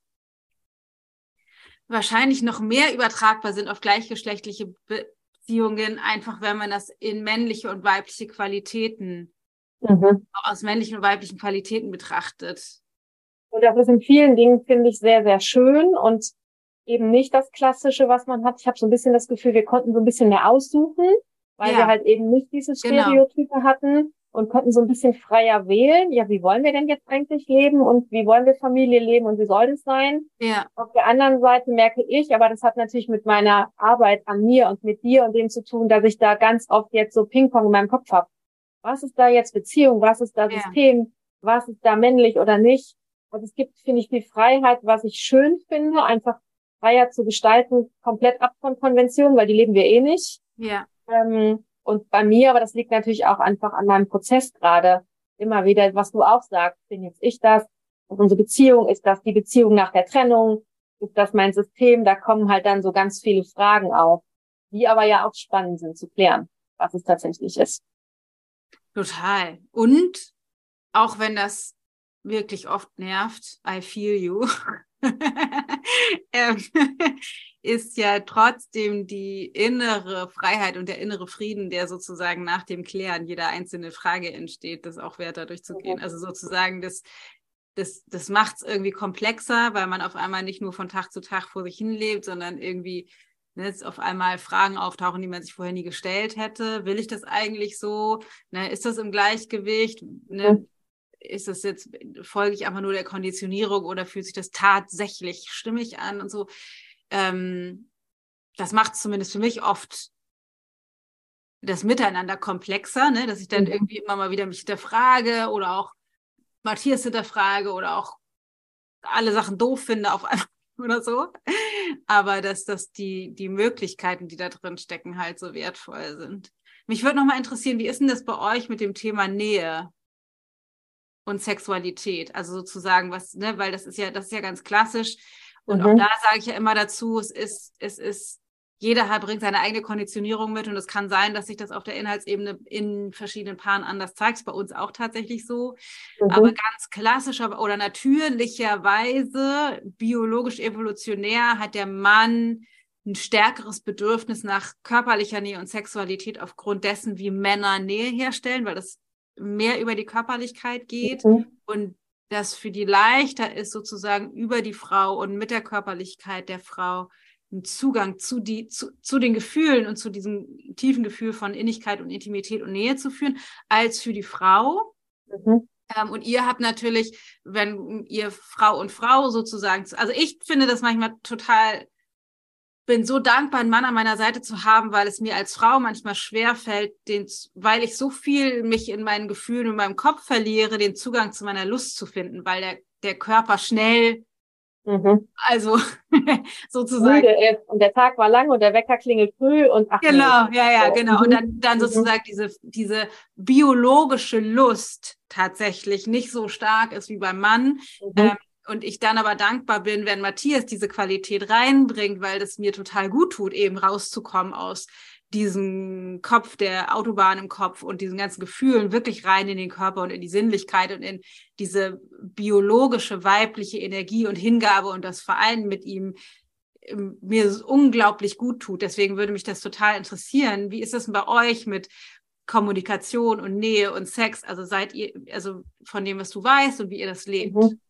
wahrscheinlich noch mehr übertragbar sind auf gleichgeschlechtliche Beziehungen, einfach wenn man das in männliche und weibliche Qualitäten mhm. aus männlichen und weiblichen Qualitäten betrachtet. Und das ist in vielen Dingen, finde ich, sehr, sehr schön und eben nicht das Klassische, was man hat. Ich habe so ein bisschen das Gefühl, wir konnten so ein bisschen mehr aussuchen, weil ja. wir halt eben nicht diese genau. Stereotype genau. hatten und konnten so ein bisschen freier wählen. Ja, wie wollen wir denn jetzt eigentlich leben und wie wollen wir Familie leben und wie soll das sein? Ja. Auf der anderen Seite merke ich, aber das hat natürlich mit meiner Arbeit an mir und mit dir und dem zu tun, dass ich da ganz oft jetzt so Ping-Pong in meinem Kopf habe was ist da jetzt Beziehung, was ist da System, ja. was ist da männlich oder nicht. Also es gibt, finde ich, die Freiheit, was ich schön finde, einfach freier zu gestalten, komplett ab von Konventionen, weil die leben wir eh nicht. Ja. Ähm, und bei mir, aber das liegt natürlich auch einfach an meinem Prozess gerade, immer wieder, was du auch sagst, bin jetzt ich das, und unsere Beziehung, ist das die Beziehung nach der Trennung, ist das mein System, da kommen halt dann so ganz viele Fragen auf, die aber ja auch spannend sind zu klären, was es tatsächlich ist. Total. Und auch wenn das wirklich oft nervt, I feel you, [LAUGHS] ähm, ist ja trotzdem die innere Freiheit und der innere Frieden, der sozusagen nach dem Klären jeder einzelne Frage entsteht, das auch wert dadurch zu gehen. Also sozusagen das, das, das macht es irgendwie komplexer, weil man auf einmal nicht nur von Tag zu Tag vor sich hin lebt, sondern irgendwie ne, jetzt auf einmal Fragen auftauchen, die man sich vorher nie gestellt hätte. Will ich das eigentlich so? Ne, ist das im Gleichgewicht? Ne. Ist das jetzt, folge ich einfach nur der Konditionierung oder fühlt sich das tatsächlich stimmig an und so? Ähm, das macht es zumindest für mich oft das Miteinander komplexer, ne? dass ich dann mhm. irgendwie immer mal wieder mich hinterfrage oder auch Matthias hinterfrage oder auch alle Sachen doof finde auf einmal oder so. Aber dass, dass die, die Möglichkeiten, die da drin stecken, halt so wertvoll sind. Mich würde nochmal interessieren, wie ist denn das bei euch mit dem Thema Nähe und Sexualität? Also sozusagen, was, ne, weil das ist ja, das ist ja ganz klassisch. Und mhm. auch da sage ich ja immer dazu, es ist, es ist jeder hat, bringt seine eigene Konditionierung mit und es kann sein, dass sich das auf der Inhaltsebene in verschiedenen Paaren anders zeigt. Bei uns auch tatsächlich so. Mhm. Aber ganz klassischer oder natürlicherweise, biologisch evolutionär, hat der Mann ein stärkeres Bedürfnis nach körperlicher Nähe und Sexualität aufgrund dessen, wie Männer Nähe herstellen, weil das mehr über die Körperlichkeit geht mhm. und das für die leichter ist, sozusagen über die Frau und mit der Körperlichkeit der Frau einen Zugang zu, die, zu, zu den Gefühlen und zu diesem tiefen Gefühl von Innigkeit und Intimität und Nähe zu führen, als für die Frau. Mhm. Ähm, und ihr habt natürlich, wenn ihr Frau und Frau sozusagen, also ich finde das manchmal total, bin so dankbar, einen Mann an meiner Seite zu haben, weil es mir als Frau manchmal schwer fällt, den, weil ich so viel mich in meinen Gefühlen und meinem Kopf verliere, den Zugang zu meiner Lust zu finden, weil der, der Körper schnell Mhm. Also [LAUGHS] sozusagen. Müde Und der Tag war lang und der Wecker klingelt früh und ach, Genau, nee. ja, ja, genau. Und dann, dann mhm. sozusagen mhm. diese, diese biologische Lust tatsächlich nicht so stark ist wie beim Mann. Mhm. Ähm, und ich dann aber dankbar bin, wenn Matthias diese Qualität reinbringt, weil das mir total gut tut, eben rauszukommen aus diesen Kopf, der Autobahn im Kopf und diesen ganzen Gefühlen wirklich rein in den Körper und in die Sinnlichkeit und in diese biologische weibliche Energie und Hingabe und das Vereinen mit ihm ähm, mir unglaublich gut tut. Deswegen würde mich das total interessieren. Wie ist es denn bei euch mit Kommunikation und Nähe und Sex? Also seid ihr, also von dem, was du weißt und wie ihr das lebt? Mhm.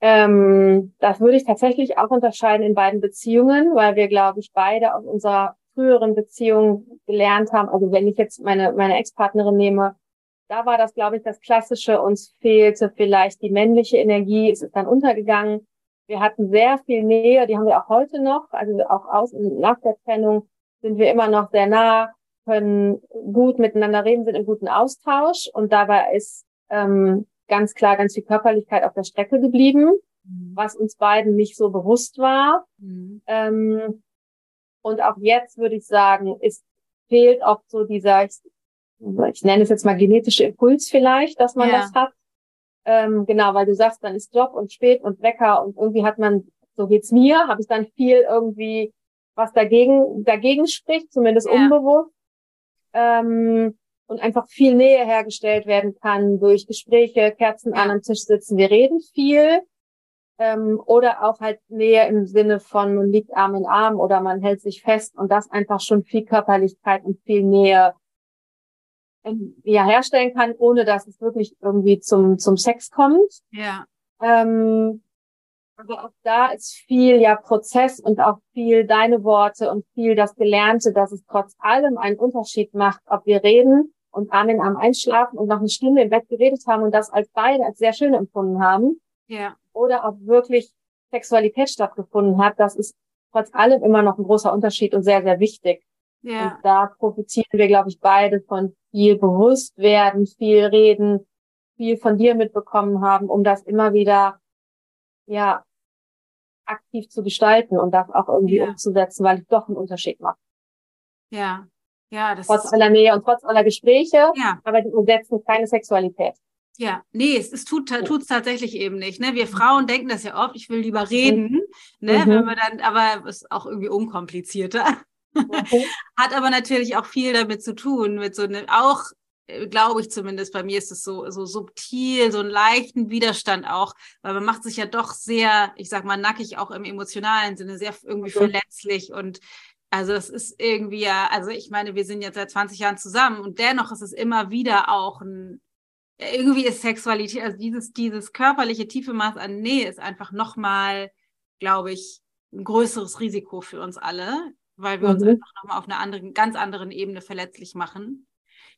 Ähm, das würde ich tatsächlich auch unterscheiden in beiden Beziehungen, weil wir, glaube ich, beide aus unserer früheren Beziehungen gelernt haben. Also wenn ich jetzt meine, meine Ex-Partnerin nehme, da war das, glaube ich, das Klassische. Uns fehlte vielleicht die männliche Energie. Es ist dann untergegangen. Wir hatten sehr viel Nähe. Die haben wir auch heute noch. Also auch aus, nach der Trennung sind wir immer noch sehr nah, können gut miteinander reden, sind im guten Austausch. Und dabei ist ähm, ganz klar ganz viel Körperlichkeit auf der Strecke geblieben, mhm. was uns beiden nicht so bewusst war. Mhm. Ähm, und auch jetzt würde ich sagen, es fehlt auch so dieser, ich, ich nenne es jetzt mal genetische Impuls vielleicht, dass man ja. das hat. Ähm, genau, weil du sagst, dann ist Job und spät und Wecker und irgendwie hat man, so geht's mir, habe ich dann viel irgendwie, was dagegen, dagegen spricht, zumindest ja. unbewusst. Ähm, und einfach viel Nähe hergestellt werden kann durch Gespräche, Kerzen an am Tisch sitzen. Wir reden viel ähm, oder auch halt Nähe im Sinne von man liegt Arm in Arm oder man hält sich fest und das einfach schon viel Körperlichkeit und viel Nähe ähm, ja herstellen kann, ohne dass es wirklich irgendwie zum zum Sex kommt. Ja. Ähm, aber auch da ist viel ja Prozess und auch viel deine Worte und viel das Gelernte, dass es trotz allem einen Unterschied macht, ob wir reden und Arm in Arm einschlafen und noch eine Stunde im Bett geredet haben und das als beide als sehr schön empfunden haben. Ja oder ob wirklich Sexualität stattgefunden hat, das ist trotz allem immer noch ein großer Unterschied und sehr, sehr wichtig. Ja. Und da profitieren wir, glaube ich, beide von viel Bewusstwerden, viel Reden, viel von dir mitbekommen haben, um das immer wieder, ja, aktiv zu gestalten und das auch irgendwie ja. umzusetzen, weil es doch einen Unterschied macht. Ja, ja, das trotz aller Nähe und trotz aller Gespräche, ja. aber die umsetzen keine Sexualität. Ja, nee, es, es tut es tatsächlich eben nicht. Ne? Wir mhm. Frauen denken das ja oft, ich will lieber reden, mhm. ne? Mhm. wenn wir dann, aber ist auch irgendwie unkomplizierter. Okay. [LAUGHS] Hat aber natürlich auch viel damit zu tun, mit so einem, auch äh, glaube ich zumindest, bei mir ist es so, so subtil, so einen leichten Widerstand auch, weil man macht sich ja doch sehr, ich sag mal, nackig auch im emotionalen Sinne, sehr irgendwie okay. verletzlich und also es ist irgendwie ja, also ich meine, wir sind jetzt seit 20 Jahren zusammen und dennoch ist es immer wieder auch ein, irgendwie ist Sexualität, also dieses, dieses körperliche tiefe Maß an Nähe ist einfach nochmal, glaube ich, ein größeres Risiko für uns alle, weil wir mhm. uns einfach nochmal auf einer anderen, ganz anderen Ebene verletzlich machen.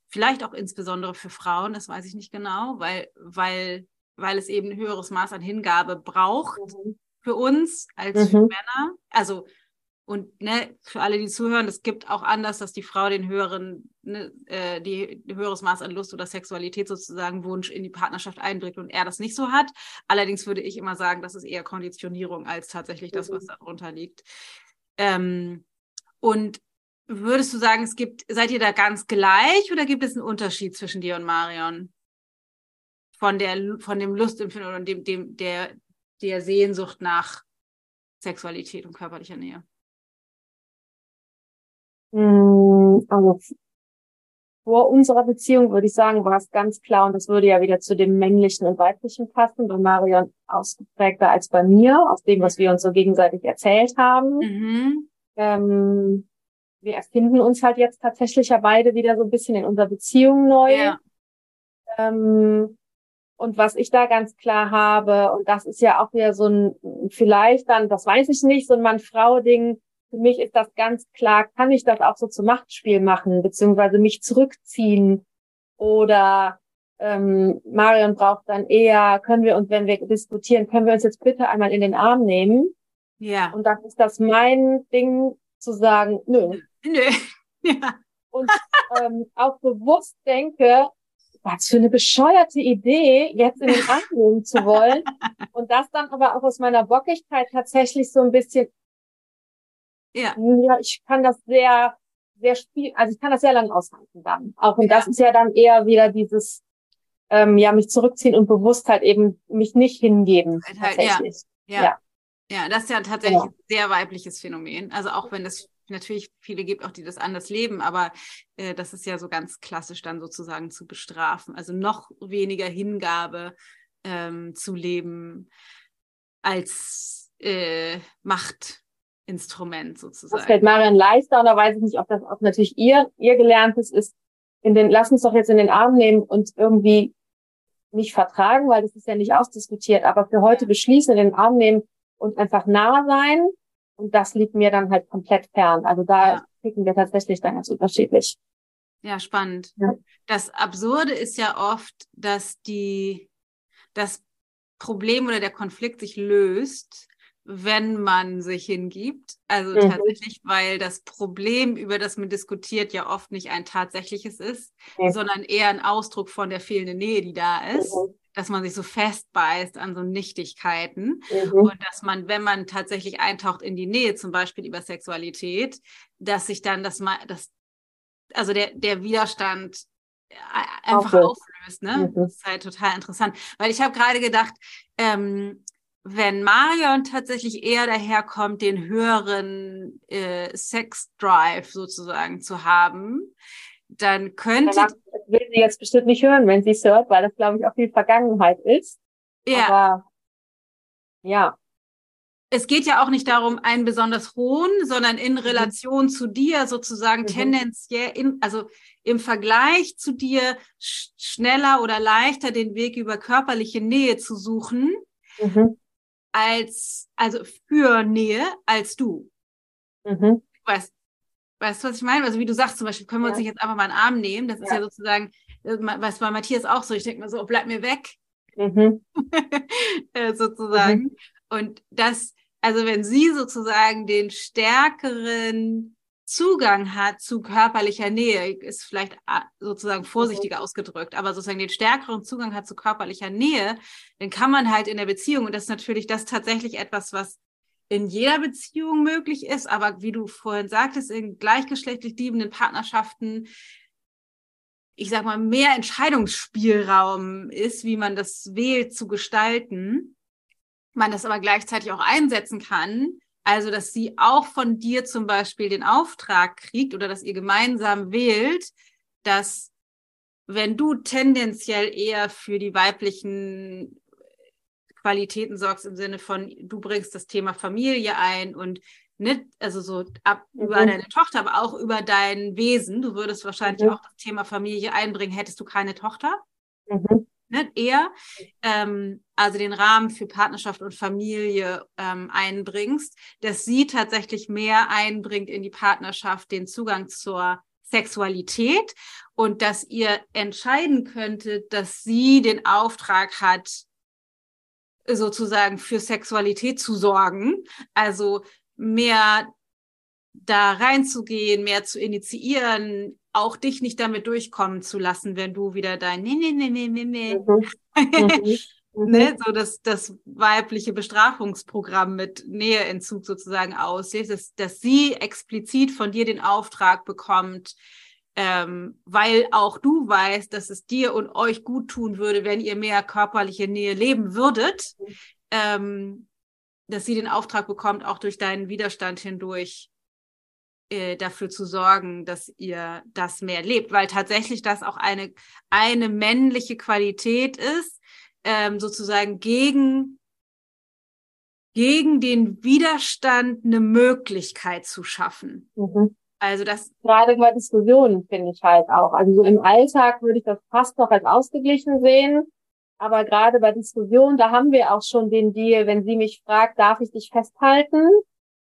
Vielleicht auch insbesondere für Frauen, das weiß ich nicht genau, weil, weil, weil es eben ein höheres Maß an Hingabe braucht mhm. für uns als mhm. für Männer. Also und ne, für alle, die zuhören, es gibt auch anders, dass die Frau den höheren, ne, äh, die, die höheres Maß an Lust oder Sexualität sozusagen Wunsch in die Partnerschaft einbringt und er das nicht so hat. Allerdings würde ich immer sagen, das ist eher Konditionierung als tatsächlich das, was mhm. darunter liegt. Ähm, und würdest du sagen, es gibt, seid ihr da ganz gleich oder gibt es einen Unterschied zwischen dir und Marion? Von der, von dem Lustempfinden und dem, dem, der, der Sehnsucht nach Sexualität und körperlicher Nähe? Mm, also vor unserer Beziehung würde ich sagen, war es ganz klar, und das würde ja wieder zu dem männlichen und weiblichen passen, bei Marion ausgeprägter als bei mir, aus dem, was wir uns so gegenseitig erzählt haben. Mhm. Ähm, wir erfinden uns halt jetzt tatsächlich ja beide wieder so ein bisschen in unserer Beziehung neu. Ja. Ähm, und was ich da ganz klar habe, und das ist ja auch wieder so ein, vielleicht dann, das weiß ich nicht, so ein Mann-Frau-Ding, für mich ist das ganz klar, kann ich das auch so zum Machtspiel machen, beziehungsweise mich zurückziehen oder ähm, Marion braucht dann eher, können wir uns, wenn wir diskutieren, können wir uns jetzt bitte einmal in den Arm nehmen? Ja. Und dann ist das mein Ding zu sagen, nö. Nö. [LAUGHS] Ja. Und ähm, auch bewusst denke, was für eine bescheuerte Idee, jetzt in den Arm nehmen zu wollen. [LAUGHS] Und das dann aber auch aus meiner Bockigkeit tatsächlich so ein bisschen ja. Ja, ich kann das sehr, sehr spiel, also ich kann das sehr lange aushalten dann. Auch und ja. das ist ja dann eher wieder dieses, ähm, ja, mich zurückziehen und bewusst halt eben mich nicht hingeben. Halt, tatsächlich. Ja. ja. Ja. das ist ja tatsächlich genau. ein sehr weibliches Phänomen. Also auch wenn es natürlich viele gibt, auch die das anders leben, aber äh, das ist ja so ganz klassisch dann sozusagen zu bestrafen. Also noch weniger Hingabe ähm, zu leben als äh, Macht Instrument sozusagen. Das fällt Marian leichter und da weiß ich nicht, ob das auch natürlich ihr, ihr gelerntes ist. In den, lass uns doch jetzt in den Arm nehmen und irgendwie nicht vertragen, weil das ist ja nicht ausdiskutiert, aber für heute beschließen, in den Arm nehmen und einfach nah sein. Und das liegt mir dann halt komplett fern. Also da ja. ticken wir tatsächlich dann ganz unterschiedlich. Ja, spannend. Ja. Das Absurde ist ja oft, dass die, das Problem oder der Konflikt sich löst, wenn man sich hingibt. Also mhm. tatsächlich, weil das Problem, über das man diskutiert, ja oft nicht ein tatsächliches ist, mhm. sondern eher ein Ausdruck von der fehlenden Nähe, die da ist. Mhm. Dass man sich so festbeißt an so Nichtigkeiten mhm. und dass man, wenn man tatsächlich eintaucht in die Nähe, zum Beispiel über Sexualität, dass sich dann das das, also der, der Widerstand äh, einfach okay. auflöst. Ne? Mhm. Das ist halt total interessant. Weil ich habe gerade gedacht, ähm, wenn Marion tatsächlich eher daherkommt, den höheren äh, Sex-Drive sozusagen zu haben, dann könnte. Das will sie jetzt bestimmt nicht hören, wenn sie es hört, weil das, glaube ich, auch viel Vergangenheit ist. Ja. Aber ja. Es geht ja auch nicht darum, einen besonders hohen, sondern in mhm. Relation mhm. zu dir sozusagen mhm. tendenziell, in, also im Vergleich zu dir sch schneller oder leichter den Weg über körperliche Nähe zu suchen, mhm als, also für Nähe als du. Mhm. Weißt, weißt du, was ich meine? Also wie du sagst zum Beispiel, können wir ja. uns nicht jetzt einfach mal einen Arm nehmen. Das ja. ist ja sozusagen, äh, was bei Matthias auch so. Ich denke mir so, oh, bleib mir weg. Mhm. [LAUGHS] äh, sozusagen. Mhm. Und das, also wenn sie sozusagen den stärkeren Zugang hat zu körperlicher Nähe, ist vielleicht ah, sozusagen vorsichtiger mhm. ausgedrückt, aber sozusagen den stärkeren Zugang hat zu körperlicher Nähe, dann kann man halt in der Beziehung, und das ist natürlich das tatsächlich etwas, was in jeder Beziehung möglich ist, aber wie du vorhin sagtest, in gleichgeschlechtlich liebenden Partnerschaften, ich sag mal, mehr Entscheidungsspielraum ist, wie man das wählt zu gestalten, man das aber gleichzeitig auch einsetzen kann, also, dass sie auch von dir zum Beispiel den Auftrag kriegt oder dass ihr gemeinsam wählt, dass wenn du tendenziell eher für die weiblichen Qualitäten sorgst im Sinne von, du bringst das Thema Familie ein und nicht, also so ab mhm. über deine Tochter, aber auch über dein Wesen. Du würdest wahrscheinlich mhm. auch das Thema Familie einbringen, hättest du keine Tochter. Mhm ne, eher, ähm, also den Rahmen für Partnerschaft und Familie ähm, einbringst, dass sie tatsächlich mehr einbringt in die Partnerschaft, den Zugang zur Sexualität und dass ihr entscheiden könntet, dass sie den Auftrag hat, sozusagen für Sexualität zu sorgen, also mehr da reinzugehen, mehr zu initiieren, auch dich nicht damit durchkommen zu lassen, wenn du wieder dein nee, nee, nee, nee, nee, nee. Mhm. Mhm. [LAUGHS] ne, so das, das weibliche Bestrafungsprogramm mit Näheentzug sozusagen auslöst, dass, dass sie explizit von dir den Auftrag bekommt, ähm, weil auch du weißt, dass es dir und euch gut tun würde, wenn ihr mehr körperliche Nähe leben würdet, mhm. ähm, dass sie den Auftrag bekommt, auch durch deinen Widerstand hindurch äh, dafür zu sorgen, dass ihr das mehr lebt, weil tatsächlich das auch eine, eine männliche Qualität ist, ähm, sozusagen gegen, gegen den Widerstand eine Möglichkeit zu schaffen. Mhm. Also das gerade bei Diskussionen finde ich halt auch. Also so im Alltag würde ich das fast noch als ausgeglichen sehen. Aber gerade bei Diskussionen, da haben wir auch schon den Deal, wenn sie mich fragt, darf ich dich festhalten?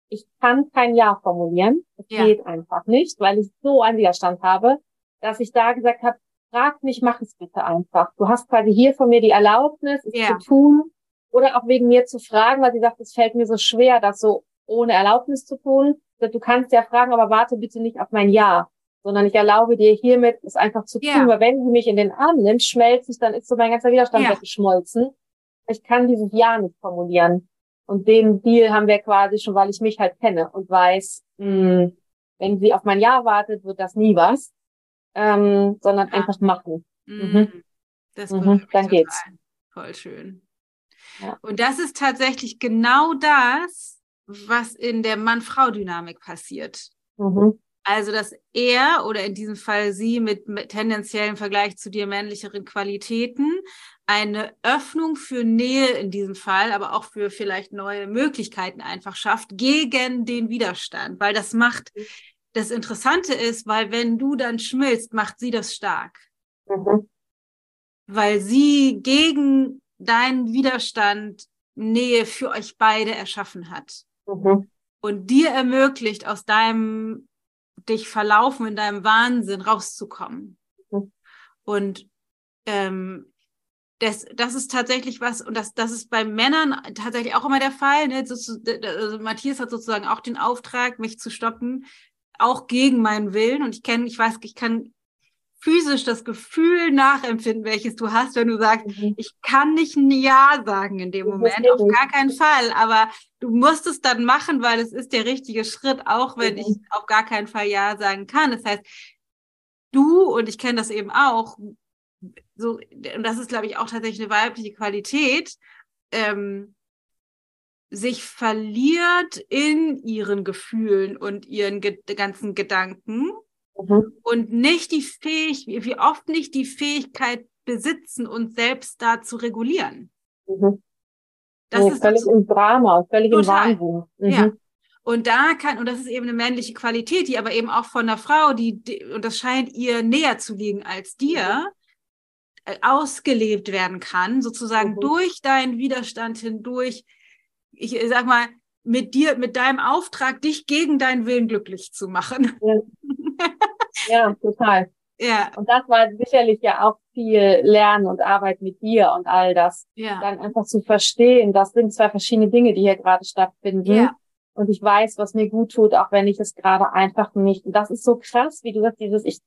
Ich kann kein Ja formulieren. Es ja. geht einfach nicht, weil ich so einen Widerstand habe, dass ich da gesagt habe, frag mich, mach es bitte einfach. Du hast quasi hier von mir die Erlaubnis, es ja. zu tun oder auch wegen mir zu fragen, weil sie sagt, es fällt mir so schwer, das so ohne Erlaubnis zu tun. Du kannst ja fragen, aber warte bitte nicht auf mein Ja, sondern ich erlaube dir hiermit, es einfach zu tun. Ja. Weil wenn du mich in den Arm nimmst, schmelzt es, dann ist so mein ganzer Widerstand ja. weggeschmolzen. Ich kann dieses Ja nicht formulieren. Und den Deal haben wir quasi schon, weil ich mich halt kenne und weiß, mh, hm, wenn sie auf mein Ja wartet, wird das nie was, ähm, sondern ja. einfach machen. Mhm. mhm. Das mhm. Dann geht's. Voll schön. Ja. Und das ist tatsächlich genau das, was in der Mann-Frau-Dynamik passiert. Mhm. Also, dass er oder in diesem Fall sie mit, mit tendenziellen Vergleich zu dir männlicheren Qualitäten eine Öffnung für Nähe in diesem Fall, aber auch für vielleicht neue Möglichkeiten einfach schafft gegen den Widerstand, weil das macht, das Interessante ist, weil wenn du dann schmilzt, macht sie das stark. Mhm. Weil sie gegen deinen Widerstand Nähe für euch beide erschaffen hat. Mhm. Und dir ermöglicht, aus deinem dich verlaufen, in deinem Wahnsinn rauszukommen. Mhm. Und ähm, das, das ist tatsächlich was, und das, das ist bei Männern tatsächlich auch immer der Fall. Ne? Also Matthias hat sozusagen auch den Auftrag, mich zu stoppen, auch gegen meinen Willen. Und ich kenne, ich weiß, ich kann physisch das Gefühl nachempfinden, welches du hast, wenn du sagst, mhm. ich kann nicht ein Ja sagen in dem Moment, auf gar keinen Fall. Aber du musst es dann machen, weil es ist der richtige Schritt, auch wenn mhm. ich auf gar keinen Fall Ja sagen kann. Das heißt, du, und ich kenne das eben auch, so, und das ist, glaube ich, auch tatsächlich eine weibliche Qualität, ähm, sich verliert in ihren Gefühlen und ihren ge ganzen Gedanken mhm. und nicht die Fähigkeit, wie oft nicht die Fähigkeit besitzen, uns selbst da zu regulieren. Mhm. Das nee, ist völlig im Drama, völlig total. im Wahnsinn. Mhm. Ja. Und da kann, und das ist eben eine männliche Qualität, die aber eben auch von einer Frau, die, die und das scheint ihr näher zu liegen als dir, mhm. Ausgelebt werden kann, sozusagen mhm. durch deinen Widerstand hindurch. Ich sag mal, mit dir, mit deinem Auftrag, dich gegen deinen Willen glücklich zu machen. Ja. [LAUGHS] Ja, total. Ja. Und das war sicherlich ja auch viel Lernen und Arbeit mit dir und all das. Ja. Dann einfach zu verstehen, das sind zwei verschiedene Dinge, die hier gerade stattfinden. Ja. Und ich weiß, was mir gut tut, auch wenn ich es gerade einfach nicht. Und das ist so krass, wie du sagst, dieses, ich,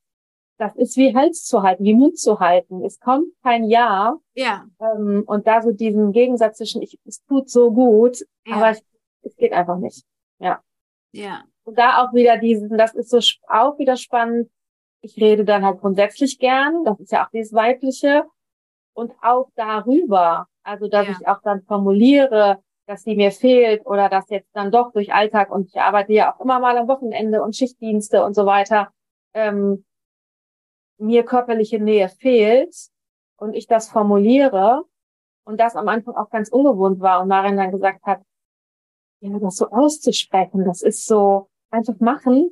das ist wie Hals zu halten, wie Mund zu halten. Es kommt kein Ja. Ja. Ähm, und da so diesen Gegensatz zwischen, ich, es tut so gut, ja. aber ich, es geht einfach nicht. Ja. Ja. Und da auch wieder diesen, das ist so auch wieder spannend. Ich rede dann halt grundsätzlich gern, das ist ja auch dieses Weibliche. Und auch darüber, also dass ja. ich auch dann formuliere, dass sie mir fehlt oder dass jetzt dann doch durch Alltag und ich arbeite ja auch immer mal am Wochenende und Schichtdienste und so weiter, ähm, mir körperliche Nähe fehlt und ich das formuliere und das am Anfang auch ganz ungewohnt war und Marin dann gesagt hat, ja, das so auszusprechen, das ist so, einfach machen.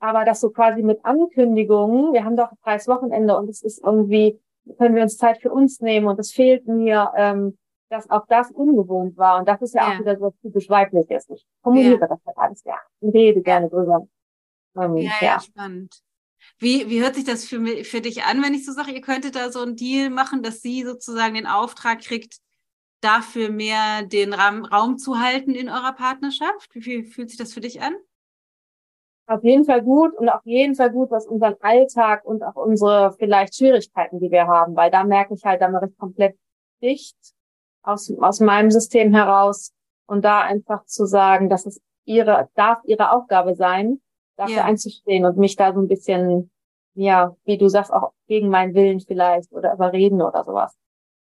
Aber das so quasi mit Ankündigungen, wir haben doch ein freies Wochenende und es ist irgendwie, können wir uns Zeit für uns nehmen und es fehlt mir, ähm, dass auch das ungewohnt war. Und das ist ja, ja. auch wieder so typisch weibliches. Ich formuliere ja. das halt alles gerne und rede gerne drüber. Ähm, ja, ja, ja, spannend. Wie, wie hört sich das für, für dich an, wenn ich so sage, ihr könntet da so einen Deal machen, dass sie sozusagen den Auftrag kriegt, dafür mehr den Raum, Raum zu halten in eurer Partnerschaft? Wie, fühlt sich das für dich an? auf jeden Fall gut und auf jeden Fall gut, was unseren Alltag und auch unsere vielleicht Schwierigkeiten, die wir haben, weil da merke ich halt, da mache ich komplett dicht aus, aus meinem System heraus und da einfach zu sagen, dass es ihre, darf ihre Aufgabe sein, dafür yeah. einzustehen und mich da so ein bisschen, ja, wie du sagst, auch gegen meinen Willen vielleicht oder überreden oder sowas.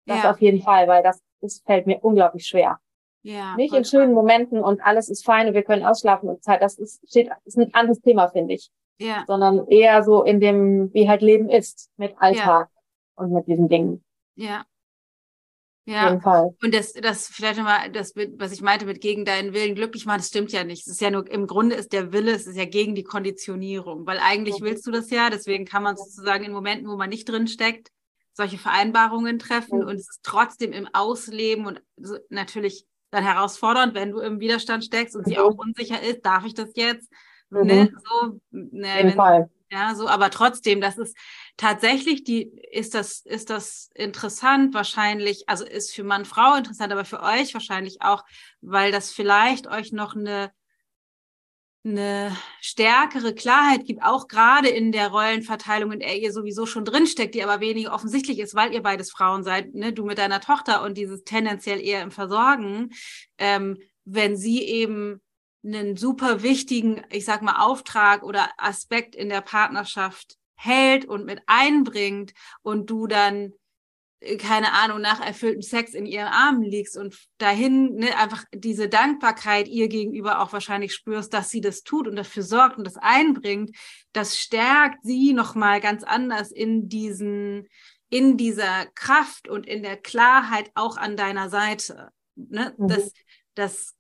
Das yeah. auf jeden Fall, weil das, das fällt mir unglaublich schwer. Ja, Nicht in schönen Momenten und alles ist fein und wir können ausschlafen und Zeit. Das ist, steht, ist ein anderes Thema, finde ich. Ja. Sondern eher so in dem, wie halt Leben ist, mit Alltag ja. und mit diesen Dingen. Ja. Ja. Und das, das vielleicht nochmal, das, was ich meinte mit gegen deinen Willen glücklich machen, das stimmt ja nicht. Es ist ja nur, im Grunde ist der Wille, es ist ja gegen die Konditionierung, weil eigentlich mhm. willst du das ja, deswegen kann man sozusagen in Momenten, wo man nicht drin steckt, solche Vereinbarungen treffen mhm. und es ist trotzdem im Ausleben und so, natürlich dann herausfordernd, wenn du im Widerstand steckst und mhm. sie auch unsicher ist, darf ich das jetzt? Mhm. Ne, so, ne, wenn, Fall. Ja, so, aber trotzdem, das ist tatsächlich die, ist das, ist das interessant wahrscheinlich, also ist für Mann, Frau interessant, aber für euch wahrscheinlich auch, weil das vielleicht euch noch eine eine stärkere Klarheit gibt, auch gerade in der Rollenverteilung, in der ihr sowieso schon drinsteckt, die aber weniger offensichtlich ist, weil ihr beides Frauen seid, ne? du mit deiner Tochter und dieses tendenziell eher im Versorgen, ähm, wenn sie eben einen super wichtigen, ich sag mal, Auftrag oder Aspekt in der Partnerschaft hält und mit einbringt und du dann keine Ahnung, nach erfülltem Sex in ihren Armen liegst und dahin ne, einfach diese Dankbarkeit ihr gegenüber auch wahrscheinlich spürst, dass sie das tut und dafür sorgt und das einbringt, das stärkt sie nochmal ganz anders in diesen, in dieser Kraft und in der Klarheit auch an deiner Seite. Ne? Mhm. Das, das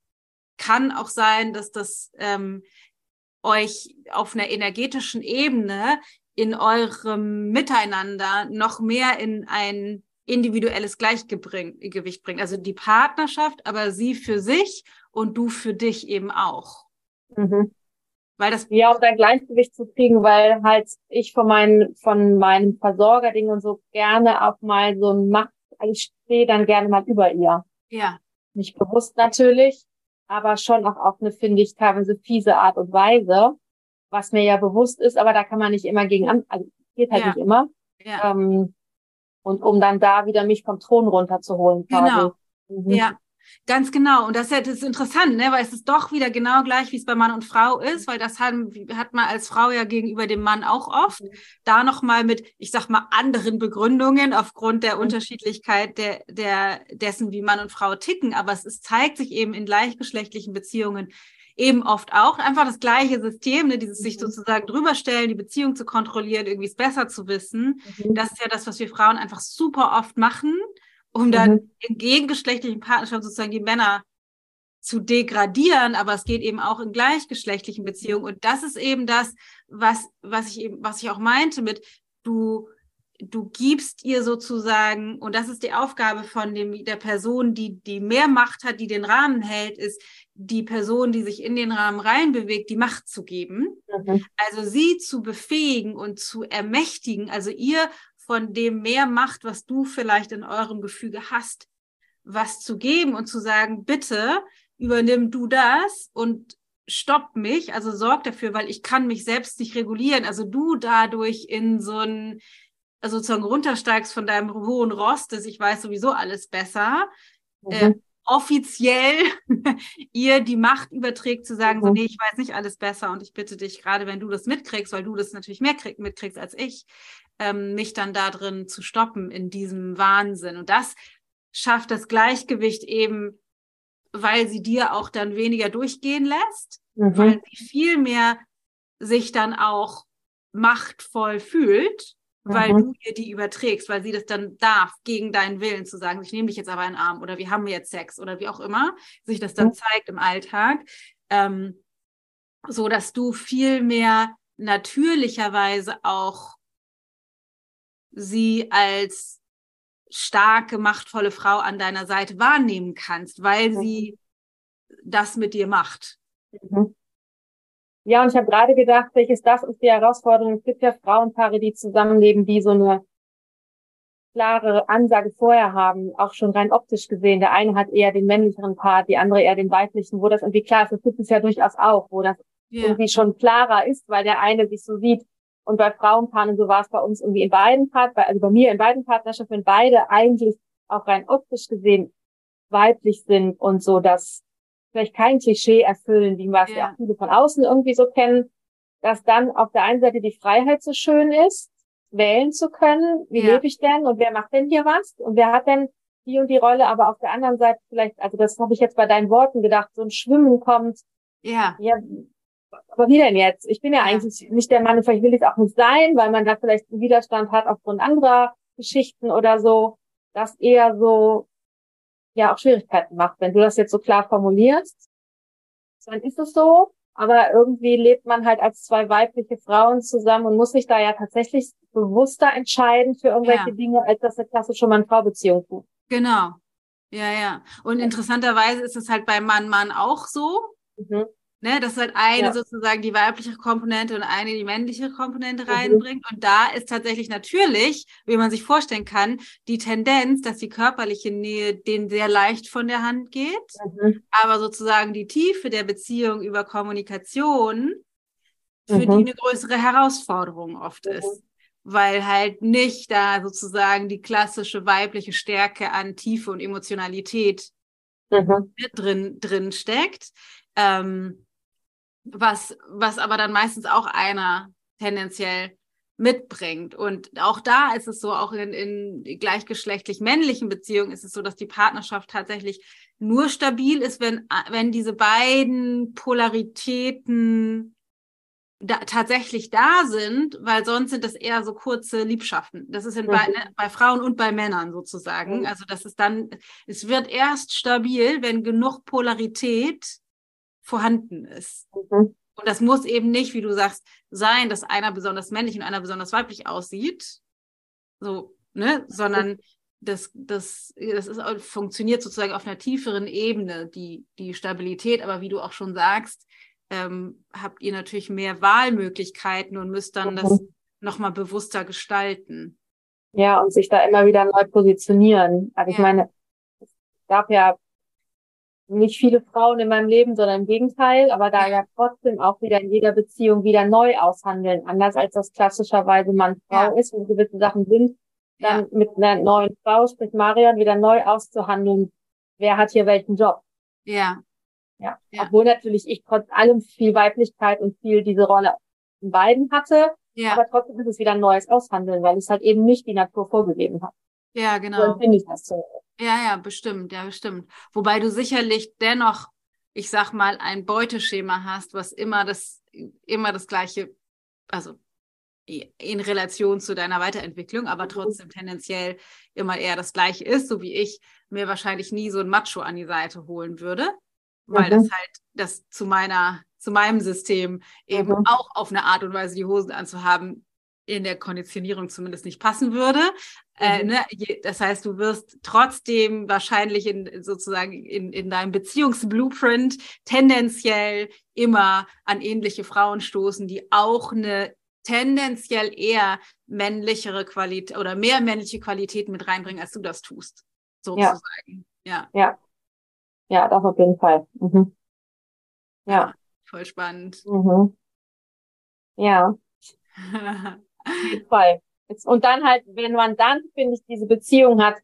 kann auch sein, dass das ähm, euch auf einer energetischen Ebene in eurem Miteinander noch mehr in ein individuelles Gleichgewicht bringt. Also die Partnerschaft, aber sie für sich und du für dich eben auch. Mhm. Weil das ja, um ein Gleichgewicht zu kriegen, weil halt ich von meinen, von meinem Versorgerding und so gerne auch mal so ein Macht, also ich stehe dann gerne mal über ihr. Ja. Nicht bewusst natürlich, aber schon auch auf eine, finde ich, teilweise fiese Art und Weise, was mir ja bewusst ist, aber da kann man nicht immer gegen an, also geht halt ja. nicht immer. Ja. Ähm, und um dann da wieder mich vom Thron runterzuholen. Genau. Mhm. Ja. Ganz genau. Und das ist, das ist interessant, ne? weil es ist doch wieder genau gleich, wie es bei Mann und Frau ist, weil das hat, hat man als Frau ja gegenüber dem Mann auch oft. Mhm. Da nochmal mit, ich sag mal, anderen Begründungen aufgrund der mhm. Unterschiedlichkeit der, der, dessen, wie Mann und Frau ticken. Aber es ist, zeigt sich eben in gleichgeschlechtlichen Beziehungen eben oft auch einfach das gleiche System, ne, dieses sich mhm. sozusagen drüberstellen, die Beziehung zu kontrollieren, irgendwie es besser zu wissen. Mhm. Das ist ja das, was wir Frauen einfach super oft machen, um dann mhm. in gegengeschlechtlichen Partnerschaften sozusagen die Männer zu degradieren, aber es geht eben auch in gleichgeschlechtlichen Beziehungen. Und das ist eben das, was, was ich eben, was ich auch meinte mit, du, du gibst ihr sozusagen, und das ist die Aufgabe von dem, der Person, die, die mehr Macht hat, die den Rahmen hält, ist, die Person, die sich in den Rahmen reinbewegt, die Macht zu geben. Mhm. Also sie zu befähigen und zu ermächtigen, also ihr von dem mehr Macht, was du vielleicht in eurem Gefüge hast, was zu geben und zu sagen, bitte übernimm du das und stopp mich, also sorg dafür, weil ich kann mich selbst nicht regulieren. Also du dadurch in so ein also sozusagen runtersteigst von deinem hohen Rost, dass ich weiß sowieso alles besser. Mhm. Äh, offiziell [LAUGHS] ihr die Macht überträgt, zu sagen, mhm. so, nee, ich weiß nicht alles besser und ich bitte dich, gerade wenn du das mitkriegst, weil du das natürlich mehr krieg, mitkriegst als ich, ähm, mich dann da drin zu stoppen in diesem Wahnsinn. Und das schafft das Gleichgewicht eben, weil sie dir auch dann weniger durchgehen lässt, mhm. weil sie viel mehr sich dann auch machtvoll fühlt weil mhm. du ihr die überträgst, weil sie das dann darf, gegen deinen Willen zu sagen, ich nehme dich jetzt aber in den Arm oder wir haben jetzt Sex oder wie auch immer, sich das dann mhm. zeigt im Alltag, ähm, so dass du viel mehr natürlicherweise auch sie als starke, machtvolle Frau an deiner Seite wahrnehmen kannst, weil mhm. sie das mit dir macht. Mhm. Ja, und ich habe gerade gedacht, welches das ist die Herausforderung. Es gibt ja Frauenpaare, die zusammenleben, die so eine klare Ansage vorher haben, auch schon rein optisch gesehen. Der eine hat eher den männlicheren Part, die andere eher den weiblichen, wo das irgendwie klar ist. Das gibt es ja durchaus auch, wo das yeah. irgendwie schon klarer ist, weil der eine sich so sieht. Und bei Frauenpaaren, so war es bei uns irgendwie in beiden Part, also bei mir in beiden Partnerschaften, wenn beide eigentlich auch rein optisch gesehen weiblich sind und so, dass vielleicht kein Klischee erfüllen, wie was yeah. ja auch viele von außen irgendwie so kennen, dass dann auf der einen Seite die Freiheit so schön ist, wählen zu können, wie ja. lebe ich denn und wer macht denn hier was und wer hat denn die und die Rolle, aber auf der anderen Seite vielleicht, also das habe ich jetzt bei deinen Worten gedacht, so ein Schwimmen kommt. Ja. Ja, aber wie denn jetzt? Ich bin ja, eigentlich nicht der Mann, vielleicht will ich es auch nicht sein, weil man da vielleicht einen Widerstand hat aufgrund anderer Geschichten oder so, das eher so, ja, auch Schwierigkeiten macht. Wenn du das jetzt so klar formulierst, dann ist es so, aber irgendwie lebt man halt als zwei weibliche Frauen zusammen und muss sich da ja tatsächlich bewusster entscheiden für irgendwelche ja. Dinge, als das eine klassische Mann-Frau-Beziehung tut. Genau. Ja, ja. Und interessanterweise ist es halt bei Mann-Mann auch so. Mhm. Ne, dass halt eine ja. sozusagen die weibliche Komponente und eine die männliche Komponente mhm. reinbringt. Und da ist tatsächlich natürlich, wie man sich vorstellen kann, die Tendenz, dass die körperliche Nähe denen sehr leicht von der Hand geht, mhm. aber sozusagen die Tiefe der Beziehung über Kommunikation für die mhm. eine größere Herausforderung oft mhm. ist. Weil halt nicht da sozusagen die klassische weibliche Stärke an Tiefe und Emotionalität mhm. drin, drin steckt. Ähm, was, was aber dann meistens auch einer tendenziell mitbringt. Und auch da ist es so, auch in, in gleichgeschlechtlich männlichen Beziehungen ist es so, dass die Partnerschaft tatsächlich nur stabil ist, wenn, wenn diese beiden Polaritäten da, tatsächlich da sind, weil sonst sind das eher so kurze Liebschaften. Das ist in mhm. bei, ne, bei Frauen und bei Männern sozusagen. Mhm. Also das ist dann, es wird erst stabil, wenn genug Polarität vorhanden ist. Mhm. Und das muss eben nicht, wie du sagst, sein, dass einer besonders männlich und einer besonders weiblich aussieht. So, ne? Sondern das, das, das ist, funktioniert sozusagen auf einer tieferen Ebene, die, die Stabilität. Aber wie du auch schon sagst, ähm, habt ihr natürlich mehr Wahlmöglichkeiten und müsst dann mhm. das nochmal bewusster gestalten. Ja, und sich da immer wieder neu positionieren. Also ja. ich meine, es gab ja nicht viele Frauen in meinem Leben, sondern im Gegenteil, aber da ja trotzdem auch wieder in jeder Beziehung wieder neu aushandeln, anders als das klassischerweise Mann-Frau ja. ist, wenn gewisse Sachen sind, dann ja. mit einer neuen Frau, sprich Marion, wieder neu auszuhandeln, wer hat hier welchen Job. Ja. Ja. ja. Obwohl natürlich ich trotz allem viel Weiblichkeit und viel diese Rolle in beiden hatte, ja. aber trotzdem ist es wieder ein neues Aushandeln, weil es halt eben nicht die Natur vorgegeben hat. Ja, genau. So finde ich das so. Ja, ja, bestimmt, ja, bestimmt. Wobei du sicherlich dennoch, ich sag mal, ein Beuteschema hast, was immer das, immer das gleiche, also in Relation zu deiner Weiterentwicklung, aber mhm. trotzdem tendenziell immer eher das gleiche ist, so wie ich mir wahrscheinlich nie so ein Macho an die Seite holen würde, weil mhm. das halt das zu meiner, zu meinem System eben mhm. auch auf eine Art und Weise die Hosen anzuhaben in der Konditionierung zumindest nicht passen würde. Äh, mhm. Äh, ne? Das heißt, du wirst trotzdem wahrscheinlich in sozusagen in, in deinem Beziehungsblueprint tendenziell immer an ähnliche Frauen stoßen, die auch eine tendenziell eher männlichere Qualität oder mehr männliche Qualitäten mit reinbringen, als du das tust. Sozusagen. Ja. Ja, ja das auf jeden Fall. Mhm. Ja. Voll spannend. Mhm. Ja. [LAUGHS] Auf jeden Fall. Und dann halt, wenn man dann, finde ich, diese Beziehung hat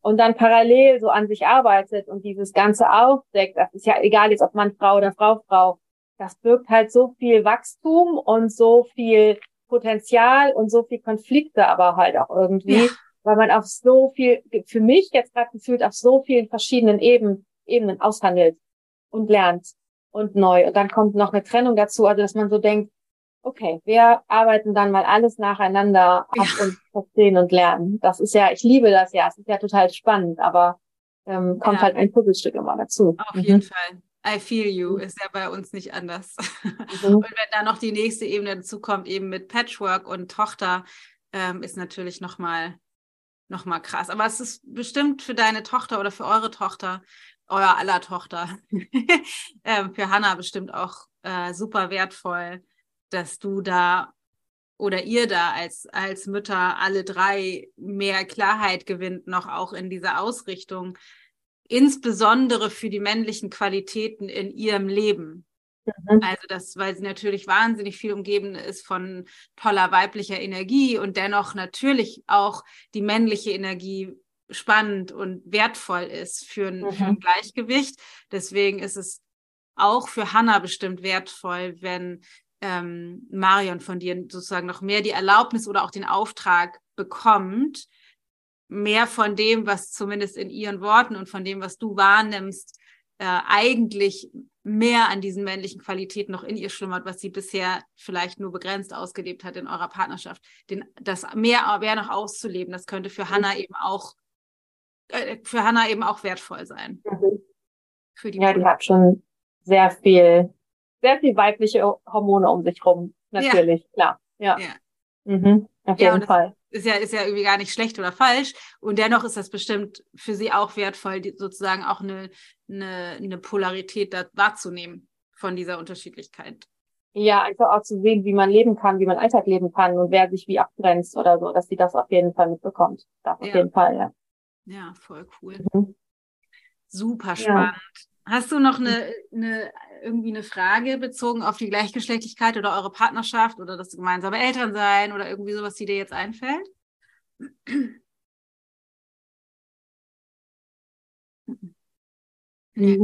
und dann parallel so an sich arbeitet und dieses Ganze aufdeckt, das ist ja egal jetzt ob Mann, Frau oder Frau, Frau, das birgt halt so viel Wachstum und so viel Potenzial und so viel Konflikte aber halt auch irgendwie, ja. weil man auf so viel, für mich jetzt gerade gefühlt, auf so vielen verschiedenen Ebenen, Ebenen aushandelt und lernt und neu. Und dann kommt noch eine Trennung dazu, also dass man so denkt, okay, wir arbeiten dann mal alles nacheinander ab ja. und verstehen und lernen. Das ist ja, ich liebe das ja, es ist ja total spannend, aber ähm, kommt ja. halt ein Puzzlestück immer dazu. Auf mhm. jeden Fall. I feel you, mhm. ist ja bei uns nicht anders. [LAUGHS] Mhm. Und wenn da noch die nächste Ebene dazu kommt, eben mit Patchwork und Tochter, ähm, ist natürlich nochmal noch mal krass. Aber es ist bestimmt für deine Tochter oder für eure Tochter, euer aller Tochter, [LAUGHS] ähm, für Hannah bestimmt auch äh, super wertvoll, dass du da oder ihr da als, als Mütter alle drei mehr Klarheit gewinnt, noch auch in dieser Ausrichtung, insbesondere für die männlichen Qualitäten in ihrem Leben. Mhm. Also das, weil sie natürlich wahnsinnig viel umgeben ist von toller weiblicher Energie und dennoch natürlich auch die männliche Energie spannend und wertvoll ist für ein, mhm. für ein Gleichgewicht. Deswegen ist es auch für Hannah bestimmt wertvoll, wenn ähm, Marion von dir sozusagen noch mehr die Erlaubnis oder auch den Auftrag bekommt, mehr von dem, was zumindest in ihren Worten und von dem, was du wahrnimmst, äh, eigentlich mehr an diesen männlichen Qualitäten noch in ihr schlummert, was sie bisher vielleicht nur begrenzt ausgelebt hat in eurer Partnerschaft. Den, das mehr, mehr noch auszuleben, das könnte für mhm. Hannah eben auch äh, für Hannah eben auch wertvoll sein. Mhm. Für die ja, die hat schon sehr viel, sehr viel weibliche Hormone um sich rum, natürlich, ja. klar. Ja. ja. Mhm, auf jeden Fall. Ist ja, ist ja irgendwie gar nicht schlecht oder falsch. Und dennoch ist das bestimmt für sie auch wertvoll, die, sozusagen auch eine, eine, eine Polarität da wahrzunehmen von dieser Unterschiedlichkeit. Ja, einfach auch zu sehen, wie man leben kann, wie man Alltag leben kann und wer sich wie abgrenzt oder so, dass sie das auf jeden Fall mitbekommt. Das auf jeden Fall, ja. Ja, voll cool. Mhm. Super spannend. Ja. Hast du noch eine, eine, irgendwie eine Frage bezogen auf die Gleichgeschlechtlichkeit oder eure Partnerschaft oder das gemeinsame Elternsein oder irgendwie sowas, die dir jetzt einfällt?